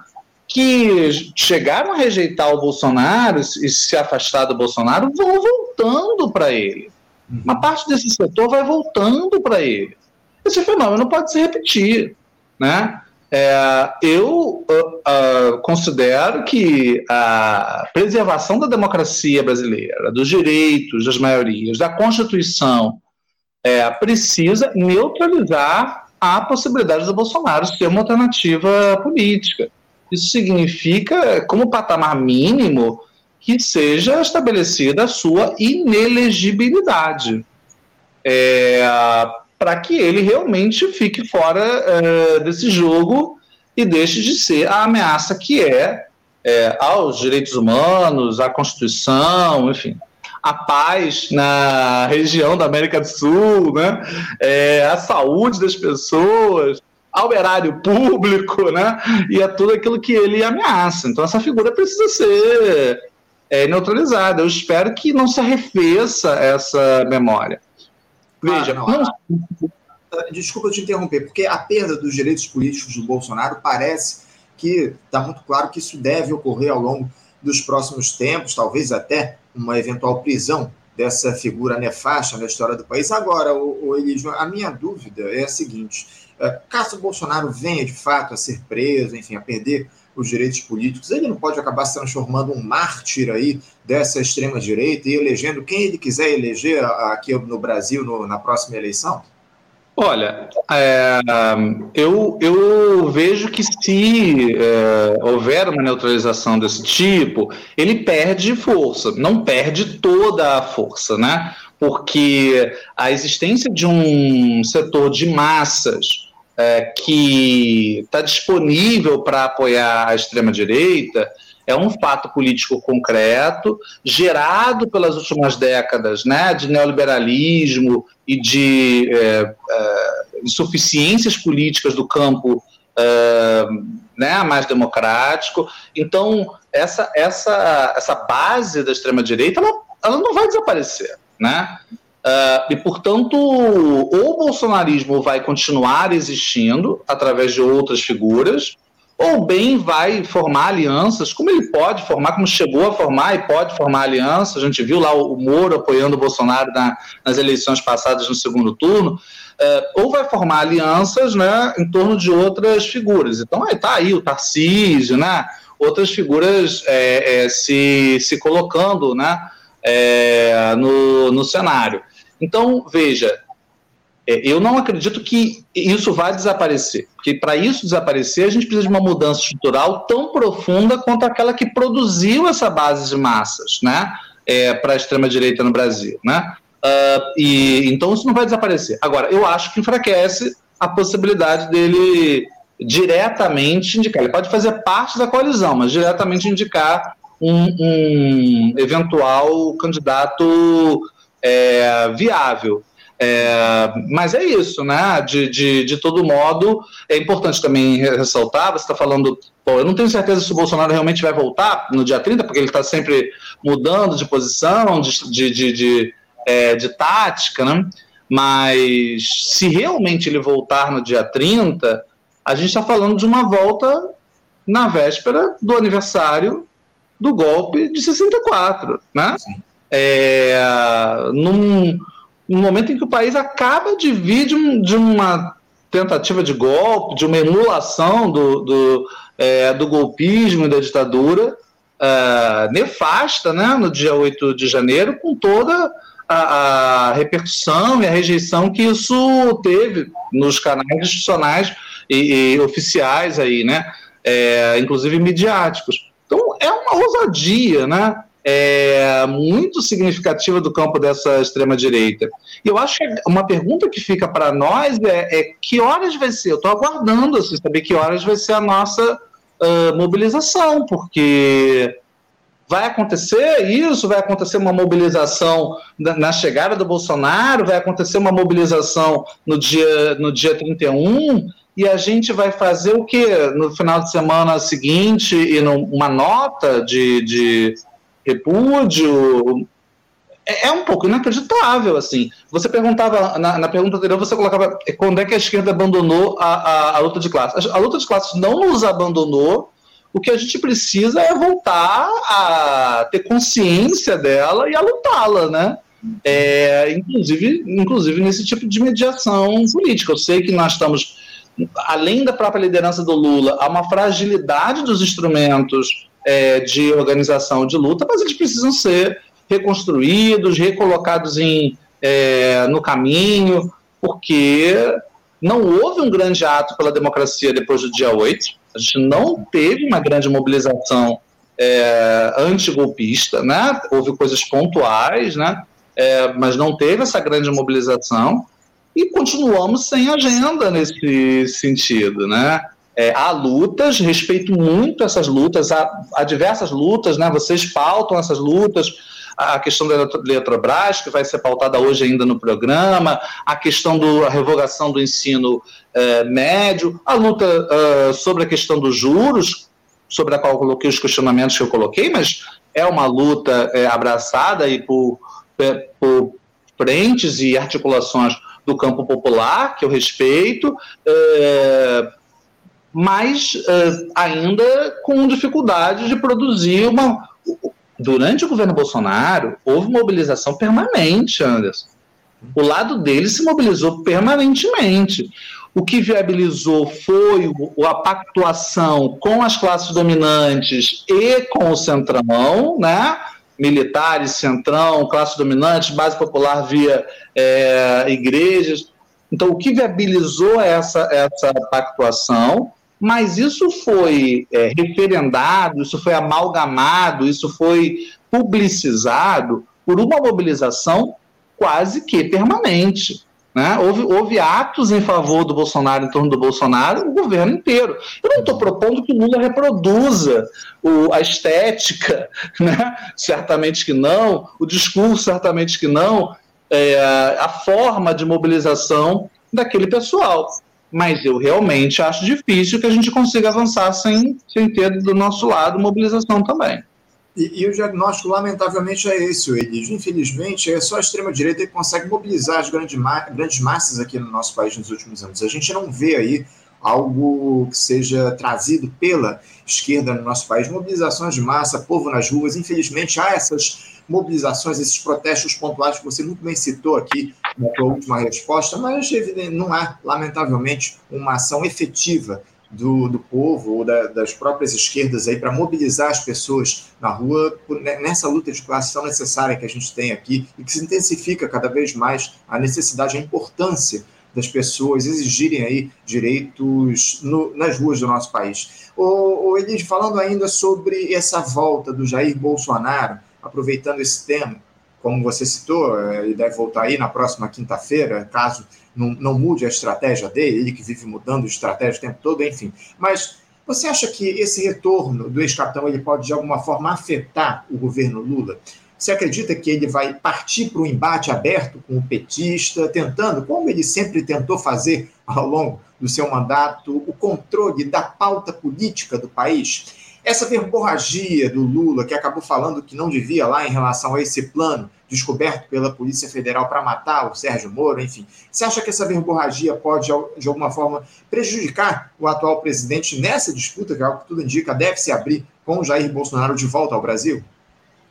que chegaram a rejeitar o Bolsonaro e se afastar do Bolsonaro, vão voltando para ele. Uma parte desse setor vai voltando para ele. Esse fenômeno pode se repetir. Né? É, eu uh, uh, considero que a preservação da democracia brasileira, dos direitos das maiorias, da Constituição, é, precisa neutralizar a possibilidade do Bolsonaro ser uma alternativa política. Isso significa, como patamar mínimo, que seja estabelecida a sua inelegibilidade. É, para que ele realmente fique fora é, desse jogo e deixe de ser a ameaça que é, é aos direitos humanos, à Constituição, enfim, a paz na região da América do Sul, né? É, a saúde das pessoas, ao erário público, né? E é tudo aquilo que ele ameaça. Então essa figura precisa ser é, neutralizada. Eu espero que não se arrefeça essa memória. Veja, ah, não, não... Desculpa te interromper, porque a perda dos direitos políticos do Bolsonaro parece que está muito claro que isso deve ocorrer ao longo dos próximos tempos, talvez até uma eventual prisão dessa figura nefasta na história do país. Agora, o, o Elígio, a minha dúvida é a seguinte: é, caso Bolsonaro venha de fato a ser preso, enfim, a perder os direitos políticos, ele não pode acabar se transformando um mártir aí dessa extrema-direita e elegendo quem ele quiser eleger aqui no Brasil no, na próxima eleição? Olha, é, eu, eu vejo que se é, houver uma neutralização desse tipo, ele perde força, não perde toda a força, né? Porque a existência de um setor de massas é, que está disponível para apoiar a extrema-direita é um fato político concreto, gerado pelas últimas décadas né, de neoliberalismo e de é, é, insuficiências políticas do campo é, né, mais democrático. Então, essa, essa, essa base da extrema-direita ela, ela não vai desaparecer. Né? Uh, e, portanto, ou o bolsonarismo vai continuar existindo através de outras figuras, ou bem vai formar alianças, como ele pode formar, como chegou a formar e pode formar alianças. A gente viu lá o Moro apoiando o Bolsonaro na, nas eleições passadas no segundo turno. Uh, ou vai formar alianças né, em torno de outras figuras. Então, está aí o Tarcísio, né, outras figuras é, é, se, se colocando né, é, no, no cenário. Então, veja, é, eu não acredito que isso vai desaparecer, porque para isso desaparecer a gente precisa de uma mudança estrutural tão profunda quanto aquela que produziu essa base de massas, né, é, para a extrema direita no Brasil, né? Uh, e então isso não vai desaparecer. Agora, eu acho que enfraquece a possibilidade dele diretamente indicar. Ele pode fazer parte da coalizão, mas diretamente indicar um, um eventual candidato é, viável. É, mas é isso, né? De, de, de todo modo, é importante também ressaltar: você está falando, eu não tenho certeza se o Bolsonaro realmente vai voltar no dia 30, porque ele está sempre mudando de posição, de, de, de, de, é, de tática, né? Mas se realmente ele voltar no dia 30, a gente está falando de uma volta na véspera do aniversário do golpe de 64, né? É, num, num, momento em que o país acaba de vir de, um, de uma tentativa de golpe, de uma emulação do, do, é, do golpismo e da ditadura é, nefasta, né, no dia 8 de janeiro, com toda a, a, repercussão e a rejeição que isso teve nos canais institucionais e, e oficiais aí, né, é, inclusive midiáticos. Então é uma ousadia, né? É, muito significativa do campo dessa extrema-direita. E eu acho que uma pergunta que fica para nós é, é, que horas vai ser? Eu estou aguardando assim, saber que horas vai ser a nossa uh, mobilização, porque vai acontecer isso, vai acontecer uma mobilização na, chegada do Bolsonaro, vai acontecer uma mobilização no dia, no dia 31, e a gente vai fazer o que no final de semana seguinte e numa nota de, de repúdio. É, é, um pouco inacreditável, assim. Você perguntava, na, na, pergunta anterior, você colocava quando é que a esquerda abandonou a, a, a luta de classes. A, a luta de classes não nos abandonou, o que a gente precisa é voltar a ter consciência dela e a lutá-la, né? É, inclusive, inclusive nesse tipo de mediação política. Eu sei que nós estamos, além da própria liderança do Lula, há uma fragilidade dos instrumentos é, de organização de luta, mas eles precisam ser reconstruídos, recolocados em, é, no caminho, porque não houve um grande ato pela democracia depois do dia 8. A gente não teve uma grande mobilização é, antigolpista, né? houve coisas pontuais, né? É, mas não teve essa grande mobilização e continuamos sem agenda nesse sentido. Né? É, há lutas, respeito muito essas lutas, há, há diversas lutas, né? vocês pautam essas lutas, a questão da Eletrobras, que vai ser pautada hoje ainda no programa, a questão da revogação do ensino é, médio, a luta uh, sobre a questão dos juros, sobre a qual eu coloquei os questionamentos que eu coloquei, mas é uma luta é, abraçada aí por, é, por frentes e articulações do campo popular, que eu respeito, é, mas é, ainda com dificuldade de produzir uma, durante o governo Bolsonaro, houve mobilização permanente, Anderson. O lado dele se mobilizou permanentemente. O que viabilizou foi a pactuação com as classes dominantes e com o centrão, né? militares, centrão, classe dominante, base popular via é, igrejas. Então, o que viabilizou essa, essa pactuação mas isso foi é, referendado, isso foi amalgamado, isso foi publicizado por uma mobilização quase que permanente. Né? Houve, houve, atos em favor do Bolsonaro, em torno do Bolsonaro, o governo inteiro. Eu não estou propondo que o Lula reproduza o, a estética, né? certamente que não, o discurso, certamente que não, é, a forma de mobilização daquele pessoal mas eu realmente acho difícil que a gente consiga avançar sem, sem ter do nosso lado mobilização também. E, e o diagnóstico, lamentavelmente, é esse, Elidio. Infelizmente, é só a extrema-direita que consegue mobilizar as grandes, grandes massas aqui no nosso país nos últimos anos. A gente não vê aí algo que seja trazido pela esquerda no nosso país, mobilizações de massa, povo nas ruas. Infelizmente, há essas mobilizações, esses protestos pontuais que você muito bem citou aqui na sua última resposta, mas não há, lamentavelmente, uma ação efetiva do, do povo ou da, das próprias esquerdas aí para mobilizar as pessoas na rua né, nessa luta de classe tão necessária que a gente tem aqui e que se intensifica cada vez mais a necessidade, a importância das pessoas exigirem aí direitos no, nas ruas do nosso país. O, o Elis, falando ainda sobre essa volta do Jair Bolsonaro, aproveitando esse tema, como você citou, eh, ele deve voltar aí na próxima quinta-feira, caso não, não mude a estratégia dele, ele que vive mudando de estratégia o tempo todo, enfim. Mas você acha que esse retorno do ex-capitão ele pode de alguma forma afetar o governo Lula? Você acredita que ele vai partir para um embate aberto com o petista, tentando, como ele sempre tentou fazer ao longo do seu mandato, o controle da pauta política do país? Essa verborragia do Lula, que acabou falando que não devia lá em relação a esse plano descoberto pela Polícia Federal para matar o Sérgio Moro, enfim. Você acha que essa verborragia pode, de alguma forma, prejudicar o atual presidente nessa disputa, que é algo que tudo indica deve se abrir com o Jair Bolsonaro de volta ao Brasil?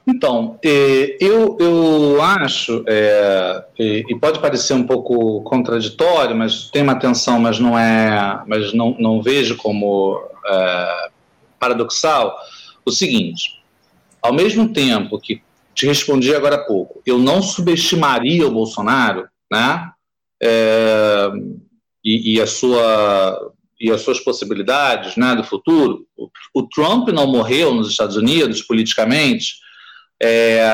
Então, é, eu, eu acho, é, e pode parecer um pouco contraditório, mas tem uma atenção, mas não é, mas não, não vejo como é, paradoxal o seguinte: ao mesmo tempo que te respondi agora há pouco, eu não subestimaria o Bolsonaro, né? É, e, e, a sua e as suas possibilidades, né, do futuro. O, o Trump não morreu nos Estados Unidos politicamente, é,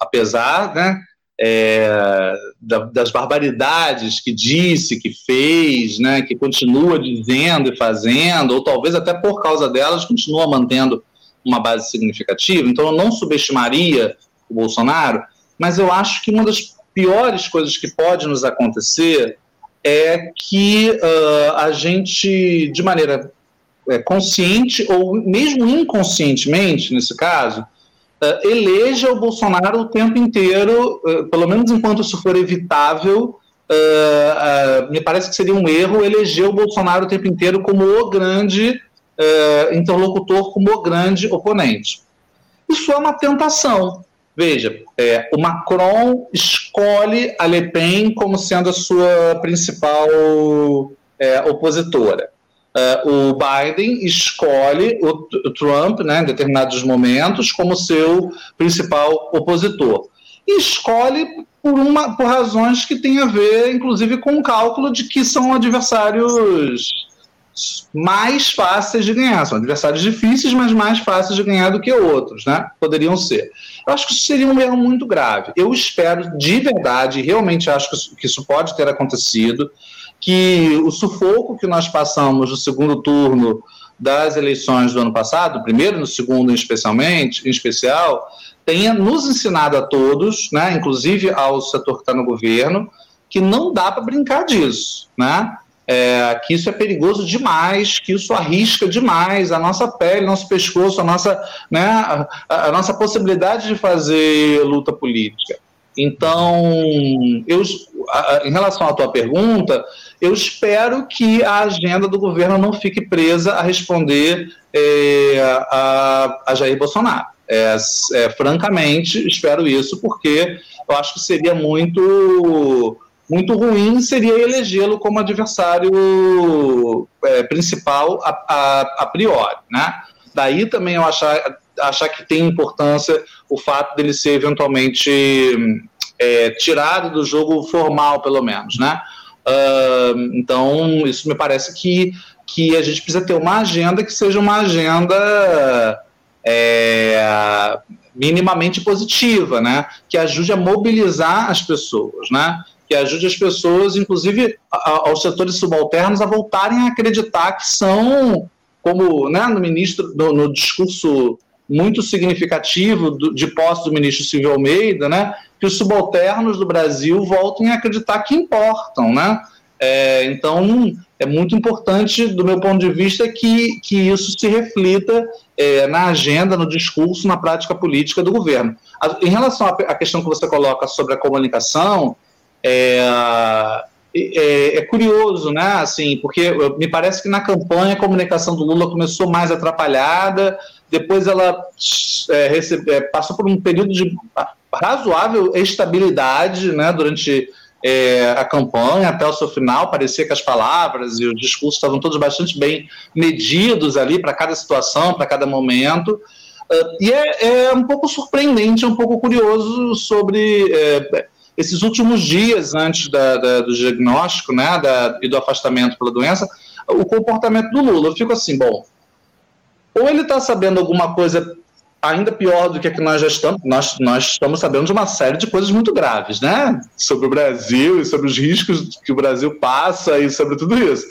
apesar, né? É, da, das barbaridades que disse, que fez, né, que continua dizendo e fazendo, ou talvez até por causa delas continua mantendo uma base significativa. Então eu não subestimaria o Bolsonaro, mas eu acho que uma das piores coisas que pode nos acontecer é que uh, a gente, de maneira é, consciente ou mesmo inconscientemente, nesse caso, uh, eleja o Bolsonaro o tempo inteiro, uh, pelo menos enquanto isso for evitável, uh, me parece que seria um erro eleger o Bolsonaro o tempo inteiro como o grande interlocutor, como o grande oponente. Isso é uma tentação. Veja, é, o Macron escolhe a Le Pen como sendo a sua principal é, opositora. Uh, o Biden escolhe o, o Trump, né, em determinados momentos, como seu principal opositor. E escolhe por, uma, por razões que têm a ver, inclusive, com o cálculo de que são adversários mais fáceis de ganhar. São adversários difíceis, mas mais fáceis de ganhar do que outros, né? Poderiam ser. Eu acho que isso seria um erro muito grave. Eu espero de verdade, realmente acho que isso pode ter acontecido, que o sufoco que nós passamos no segundo turno das eleições do ano passado, primeiro no segundo especialmente, em especial, tenha nos ensinado a todos, né, inclusive ao setor que está no governo, que não dá para brincar disso, né? É, que isso é perigoso demais, que isso arrisca demais a nossa pele, nosso pescoço, a nossa, né, a, a nossa possibilidade de fazer luta política. Então, eu, em relação à tua pergunta, eu espero que a agenda do governo não fique presa a responder é, a, a, Jair Bolsonaro. É, é, francamente, espero isso, porque eu acho que seria muito muito ruim seria elegê-lo como adversário é, principal a, a, a, priori, né? Daí também eu achar, achar que tem importância o fato dele ser eventualmente é, tirado do jogo formal, pelo menos, né? Uh, então, isso me parece que, que a gente precisa ter uma agenda que seja uma agenda é, minimamente positiva, né? Que ajude a mobilizar as pessoas, né? Que ajude as pessoas, inclusive aos setores subalternos, a voltarem a acreditar que são, como né, no ministro, no, no discurso muito significativo do, de posse do ministro Silvio Almeida, né? que os subalternos do Brasil voltem a acreditar que importam, né? É, então, é muito importante, do meu ponto de vista, que, que isso se reflita é, na agenda, no discurso, na prática política do governo. em relação à questão que você coloca sobre a comunicação, é, é, é, curioso, né? Assim, porque me parece que na campanha a comunicação do Lula começou mais atrapalhada, depois ela é, recebe, é, passou por um período de razoável estabilidade né, durante é, a campanha até o seu final. Parecia que as palavras e os discursos estavam todos bastante bem medidos ali para cada situação, para cada momento. Uh, e é, é, um pouco surpreendente, um pouco curioso sobre é, esses últimos dias antes da, da, do diagnóstico né, da, e do afastamento pela doença, o comportamento do Lula. Eu fico assim, bom, ou ele está sabendo alguma coisa ainda pior do que a que nós já estamos, nós, nós estamos sabendo de uma série de coisas muito graves, né? Sobre o Brasil e sobre os riscos que o Brasil passa e sobre tudo isso.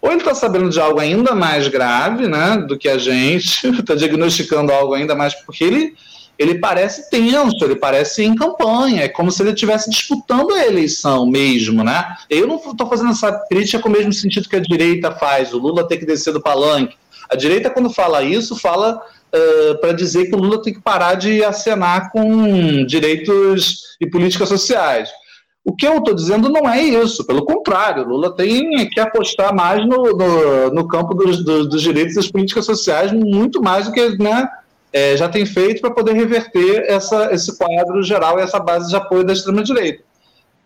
Ou ele está sabendo de algo ainda mais grave, né, do que a gente, está diagnosticando algo ainda mais, porque ele, ele parece tenso, ele parece em campanha, é como se ele estivesse disputando a eleição mesmo, né? Eu não estou fazendo essa crítica com o mesmo sentido que a direita faz, o Lula tem que descer do palanque. A direita, quando fala isso, fala uh, para dizer que o Lula tem que parar de acenar com direitos e políticas sociais. O que eu estou dizendo não é isso, pelo contrário, Lula tem que apostar mais no, no, no campo dos, dos, dos, direitos e das políticas sociais, muito mais do que né, é, já tem feito para poder reverter essa, esse quadro geral e essa base de apoio da extrema-direita.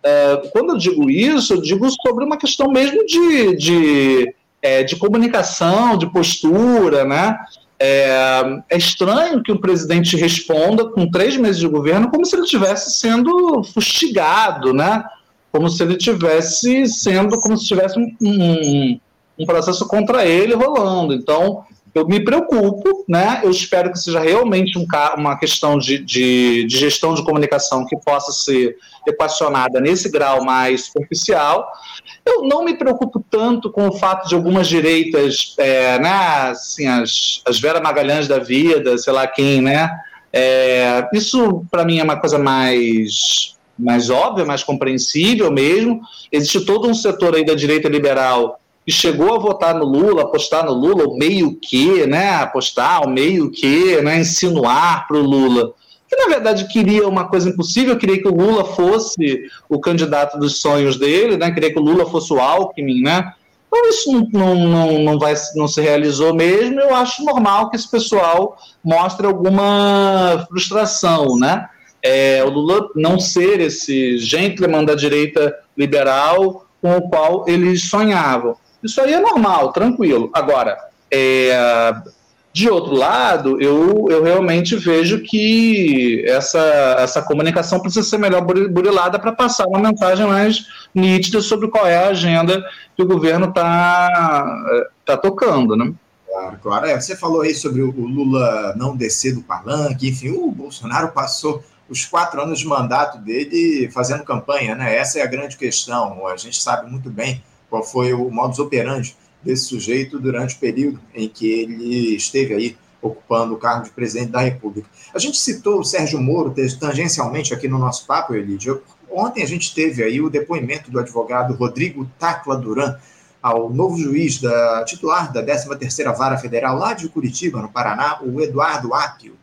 É, quando eu digo isso, eu digo sobre uma questão mesmo de, de, é, de comunicação, de postura, né? É, é, estranho que um presidente responda com três meses de governo como se ele estivesse sendo fustigado, né? Como se ele estivesse sendo, como se tivesse um, um, um, processo contra ele rolando. Então, eu me preocupo, né? Eu espero que seja realmente um, uma questão de, de, de gestão de comunicação que possa ser equacionada nesse grau mais superficial. Eu não me preocupo tanto com o fato de algumas direitas, é, né, assim, as, as Vera Magalhães da vida, sei lá quem, né? É, isso, para mim, é uma coisa mais, mais óbvia, mais compreensível mesmo. Existe todo um setor aí da direita liberal que chegou a votar no Lula, apostar no Lula, o meio que, né? Apostar, o meio que, né? Insinuar para o Lula que na verdade queria uma coisa impossível, queria que o Lula fosse o candidato dos sonhos dele, né? queria que o Lula fosse o Alckmin, né? Então isso não, não, não, vai, não se realizou mesmo, eu acho normal que esse pessoal mostre alguma frustração, né? É, o Lula não ser esse gentleman da direita liberal com o qual eles sonhavam. Isso aí é normal, tranquilo. Agora, é, de outro lado, eu, eu realmente vejo que essa, essa comunicação precisa ser melhor burilada para passar uma mensagem mais nítida sobre qual é a agenda que o governo está tá tocando, né? Claro, claro. É, você falou aí sobre o Lula não descer do palanque, enfim, o Bolsonaro passou os quatro anos de mandato dele fazendo campanha, né? Essa é a grande questão. A gente sabe muito bem qual foi o modus operandi desse sujeito durante o período em que ele esteve aí ocupando o cargo de presidente da República. A gente citou o Sérgio Moro tangencialmente aqui no nosso papo, Elidio. Ontem a gente teve aí o depoimento do advogado Rodrigo Tacla Duran ao novo juiz da titular da 13ª Vara Federal lá de Curitiba, no Paraná, o Eduardo Apio.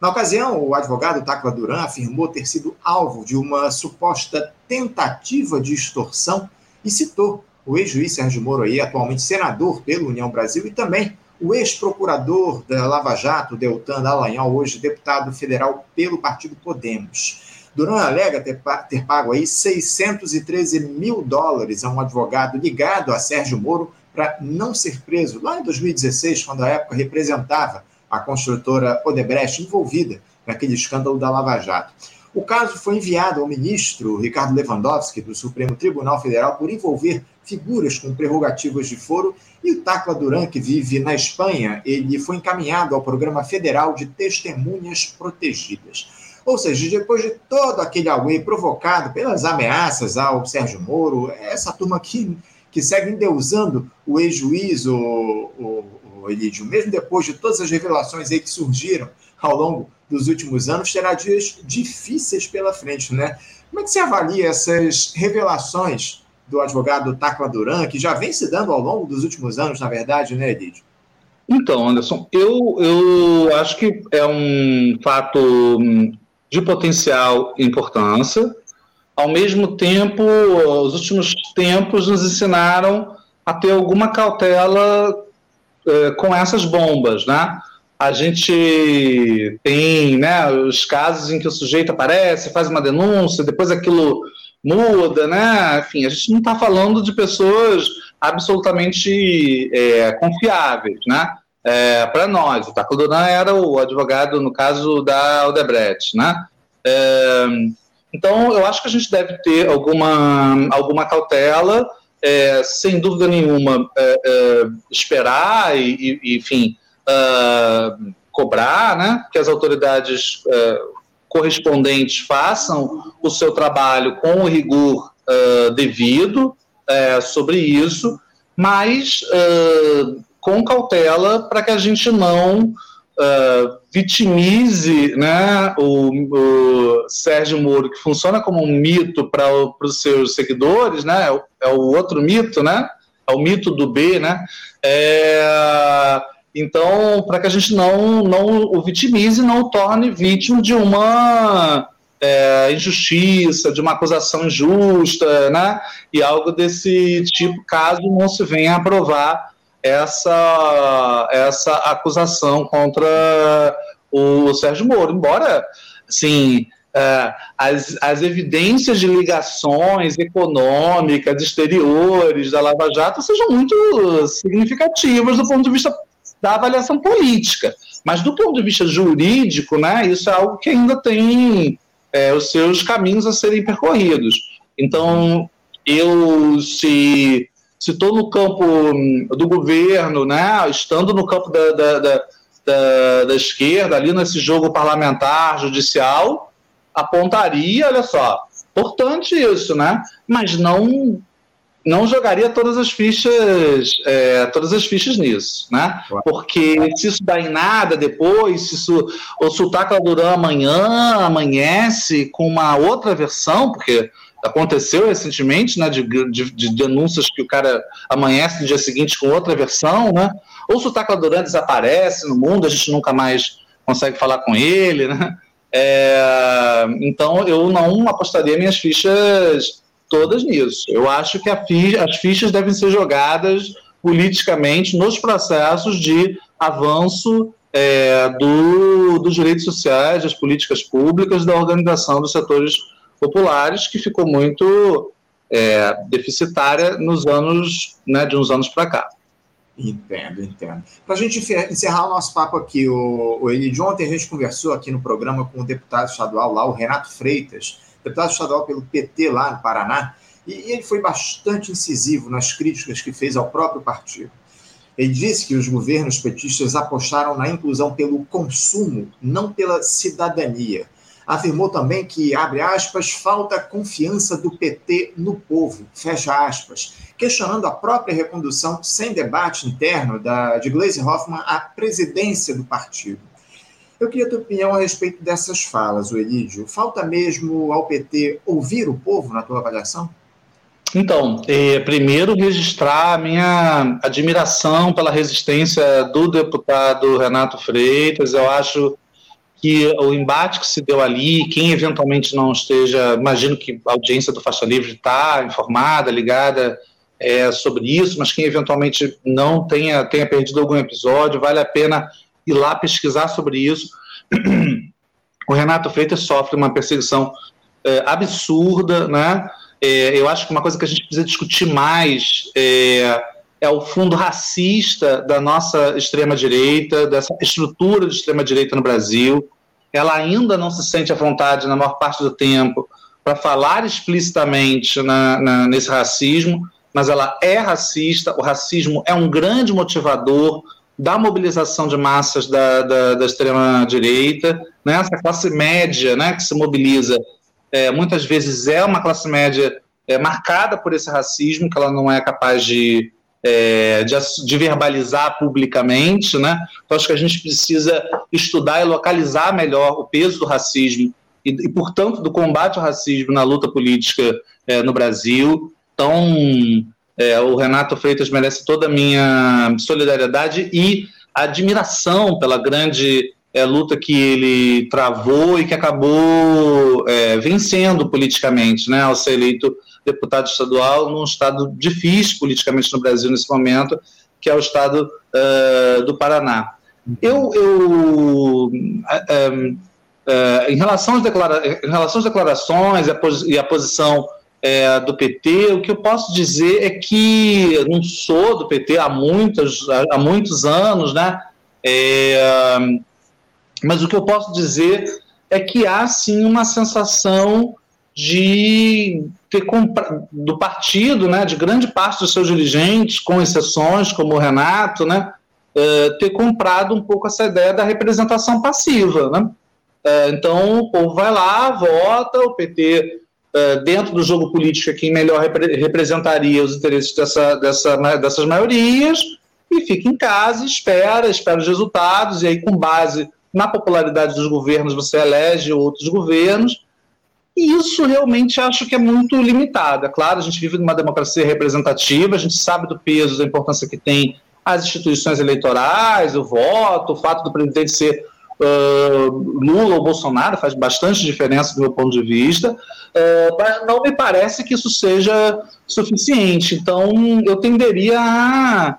Na ocasião, o advogado Tacla Duran afirmou ter sido alvo de uma suposta tentativa de extorsão e citou o ex-juiz Sérgio Moro, aí, atualmente senador pela União Brasil, e também o ex-procurador da Lava Jato, Deltan Dallagnol, hoje deputado federal pelo partido Podemos. Duran alega ter, ter pago aí 613 mil dólares a um advogado ligado a Sérgio Moro para não ser preso, lá em 2016, quando a época representava a construtora Odebrecht envolvida naquele escândalo da Lava Jato. O caso foi enviado ao ministro Ricardo Lewandowski, do Supremo Tribunal Federal, por envolver figuras com prerrogativas de foro, e o Tacla Duran, que vive na Espanha, ele foi encaminhado ao Programa Federal de Testemunhas Protegidas. Ou seja, depois de todo aquele auê provocado pelas ameaças ao Sérgio Moro, essa turma aqui que segue endeusando o ex-juiz, o, o, o Elidio, mesmo depois de todas as revelações aí que surgiram ao longo dos últimos anos, terá dias difíceis pela frente, né? Como é que você avalia essas revelações do advogado Tacla Duran, que já vem se dando ao longo dos últimos anos, na verdade, né, Edith? Então, Anderson, eu, eu acho que é um fato hum, de potencial importância. Ao mesmo tempo, os últimos tempos nos ensinaram a ter alguma cautela eh, com essas bombas, né? A gente tem né, os casos em que o sujeito aparece, faz uma denúncia, depois aquilo muda, né? Enfim, a gente não está falando de pessoas absolutamente é, confiáveis, né? É, Para nós, o Taco Duran era o advogado, no caso da Odebrecht, né? É, então, eu acho que a gente deve ter alguma, alguma cautela, é, sem dúvida nenhuma, é, é, esperar e, e enfim, uh, cobrar, né? Que as autoridades uh, correspondentes façam o seu trabalho com o rigor uh, devido uh, sobre isso, mas com cautela para que a gente não vitimize né, o, o, Sérgio Moro, que funciona como um mito para os seus seguidores, né, é o, é o outro mito, né, é o mito do B, né, é, então, para que a gente não, não o vitimize, não o torne vítima de uma é, injustiça, de uma acusação injusta, né? E algo desse tipo, caso não se venha a provar essa, essa acusação contra o Sérgio Moro. Embora, assim, é, as, as evidências de ligações econômicas, exteriores da Lava Jato sejam muito significativas do ponto de vista da avaliação política. Mas do ponto de vista jurídico, né, isso é algo que ainda tem é, os seus caminhos a serem percorridos. Então, eu se estou no campo do governo, né, estando no campo da, da, da, da, da esquerda, ali nesse jogo parlamentar, judicial, apontaria, olha só, importante isso, né? Mas não não jogaria todas as fichas é, todas as fichas nisso, né? Porque se isso dá em nada depois, se isso, o Tacla Duran amanhã amanhece com uma outra versão, porque aconteceu recentemente, né, de, de, de, denúncias que o cara amanhece no dia seguinte com outra versão, né? Ou o Tacla Duran desaparece no mundo, a gente nunca mais consegue falar com ele, né? É, então, eu não apostaria minhas fichas todas nisso. Eu acho que ficha, as fichas devem ser jogadas politicamente nos processos de avanço é, do, dos direitos sociais, das políticas públicas, da organização dos setores populares, que ficou muito é, deficitária nos anos, né, de uns anos para cá. Entendo, entendo. Para a gente encerrar o nosso papo aqui, o, o ontem a gente conversou aqui no programa com o deputado estadual lá, o Renato Freitas, deputado estadual pelo PT lá no Paraná, e, ele foi bastante incisivo nas críticas que fez ao próprio partido. Ele disse que os governos petistas apostaram na inclusão pelo consumo, não pela cidadania. Afirmou também que, abre aspas, falta confiança do PT no povo, fecha aspas, questionando a própria recondução sem debate interno da, de Gleisi Hoffmann à presidência do partido. Eu queria tua opinião a respeito dessas falas, o Elídio. Falta mesmo ao PT ouvir o povo, na tua avaliação? Então, eh, primeiro registrar a minha admiração pela resistência do deputado Renato Freitas. Eu acho que o embate que se deu ali, quem eventualmente não esteja, imagino que a audiência do Faixa Livre está informada, ligada é, sobre isso, mas quem eventualmente não tenha, tenha perdido algum episódio, vale a pena ir lá pesquisar sobre isso. O Renato Freitas sofre uma perseguição é, absurda, né? É, eu acho que uma coisa que a gente precisa discutir mais é, é o fundo racista da nossa extrema-direita, dessa estrutura de extrema-direita no Brasil. Ela ainda não se sente à vontade, na maior parte do tempo, para falar explicitamente na, na, nesse racismo, mas ela é racista. O racismo é um grande motivador da mobilização de massas da, da, da extrema-direita. Né? Essa classe média né, que se mobiliza é, muitas vezes é uma classe média é, marcada por esse racismo, que ela não é capaz de, é, de, de, verbalizar publicamente, né? Então acho que a gente precisa estudar e localizar melhor o peso do racismo e, e portanto, do combate ao racismo na luta política é, no Brasil. Então, é, o Renato Freitas merece toda a minha solidariedade e admiração pela grande é, luta que ele travou e que acabou é, vencendo politicamente, né, ao ser eleito deputado estadual num estado difícil politicamente no Brasil nesse momento, que é o estado uh, do Paraná. Eu, eu uh, uh, em, relação às declara em relação às declarações e a, e a posição é, do PT, o que eu posso dizer é que não sou do PT há muitos, há muitos anos, né? É, mas o que eu posso dizer é que há sim uma sensação de ter comprado do partido, né, de grande parte dos seus dirigentes, com exceções como o Renato, né, é, ter comprado um pouco essa ideia da representação passiva, né? É, então o povo vai lá, vota, o PT dentro do jogo político quem melhor repre representaria os interesses dessa, dessa, dessas maiorias e fica em casa, espera, espera os resultados e aí com base na popularidade dos governos você elege outros governos, e isso realmente acho que é muito limitado. É claro, a gente vive numa democracia representativa, a gente sabe do peso, da importância que tem as instituições eleitorais, o voto, o fato do presidente ser uh, Lula ou Bolsonaro faz bastante diferença do meu ponto de vista, uh, mas não me parece que isso seja suficiente. Então, eu tenderia a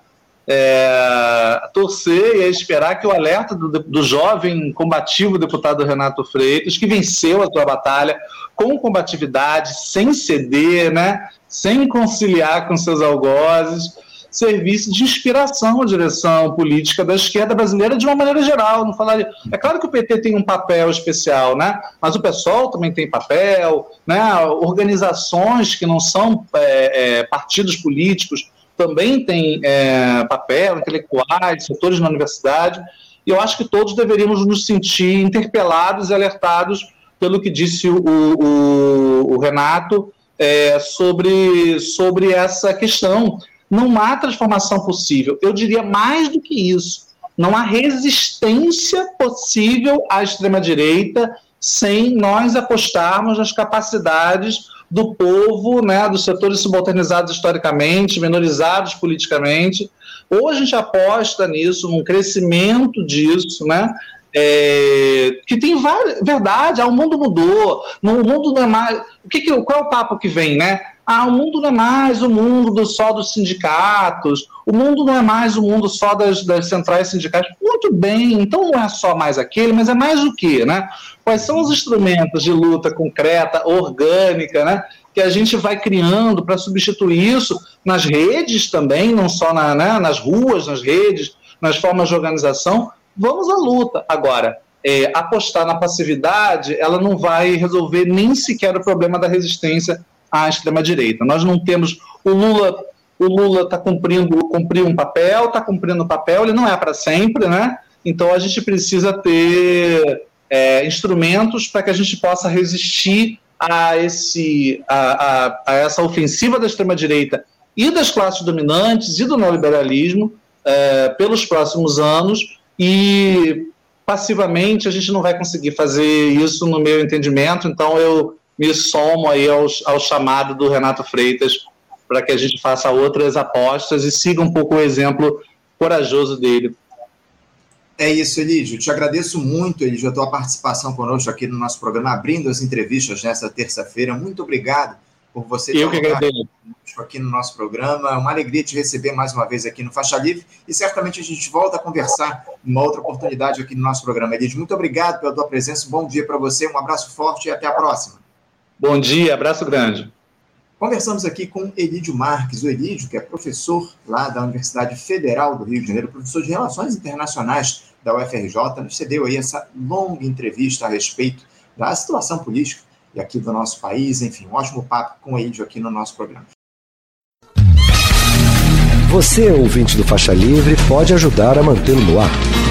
é, torcer e esperar que o alerta do, do jovem combativo deputado Renato Freitas, que venceu a sua batalha com combatividade, sem ceder, né, sem conciliar com seus algozes, servisse de inspiração à direção política da esquerda brasileira de uma maneira geral. Não falaria. É claro que o PT tem um papel especial, né? Mas o PSOL também tem papel, né? Organizações que não são é, é, partidos políticos também tem é, papel, intelectuais, setores na universidade, e eu acho que todos deveríamos nos sentir interpelados e alertados pelo que disse o, o, o Renato é, sobre, sobre essa questão. Não há transformação possível. Eu diria mais do que isso. Não há resistência possível à extrema-direita sem nós apostarmos nas capacidades do povo, né, dos setores subalternizados historicamente, minorizados politicamente. Ou a gente aposta nisso, num crescimento disso, né, É, que tem várias, verdade, ah, o mundo mudou, o mundo não é mais. O que, que qual é o papo que vem, né? Ah, o mundo não é mais o mundo do, só dos sindicatos, o mundo não é mais o mundo só das, das centrais sindicais. Muito bem, então não é só mais aquele, mas é mais o quê, né? Quais são os instrumentos de luta concreta, orgânica, né? Que a gente vai criando para substituir isso nas redes também, não só na, né, nas ruas, nas redes, nas formas de organização. Vamos à luta. Agora, é, apostar na passividade, ela não vai resolver nem sequer o problema da resistência à extrema-direita. Nós não temos. O Lula o Lula está cumprindo cumpriu um papel, está cumprindo um papel, ele não é para sempre, né? Então a gente precisa ter é, instrumentos para que a gente possa resistir a, esse, a, a, a essa ofensiva da extrema-direita e das classes dominantes e do neoliberalismo é, pelos próximos anos e passivamente a gente não vai conseguir fazer isso no meu entendimento, então eu me somo aí ao, ao chamado do Renato Freitas para que a gente faça outras apostas e siga um pouco o exemplo corajoso dele. É isso, Elídio. Te agradeço muito, Elídio, a tua participação conosco aqui no nosso programa, abrindo as entrevistas nesta terça-feira. Muito obrigado por você Eu agradeço. aqui no nosso programa. Uma alegria te receber mais uma vez aqui no Faixa Livre e certamente a gente volta a conversar numa outra oportunidade aqui no nosso programa. Elídio, muito obrigado pela tua presença. Um bom dia para você, um abraço forte e até a próxima. Bom dia, abraço grande. Conversamos aqui com Elídio Marques, o Elídio, que é professor lá da Universidade Federal do Rio de Janeiro, professor de Relações Internacionais da UFRJ, nos cedeu aí essa longa entrevista a respeito da situação política e aqui do nosso país, enfim, um ótimo papo com o Elídio aqui no nosso programa. Você, ouvinte do Faixa Livre, pode ajudar a mantê-lo no ar.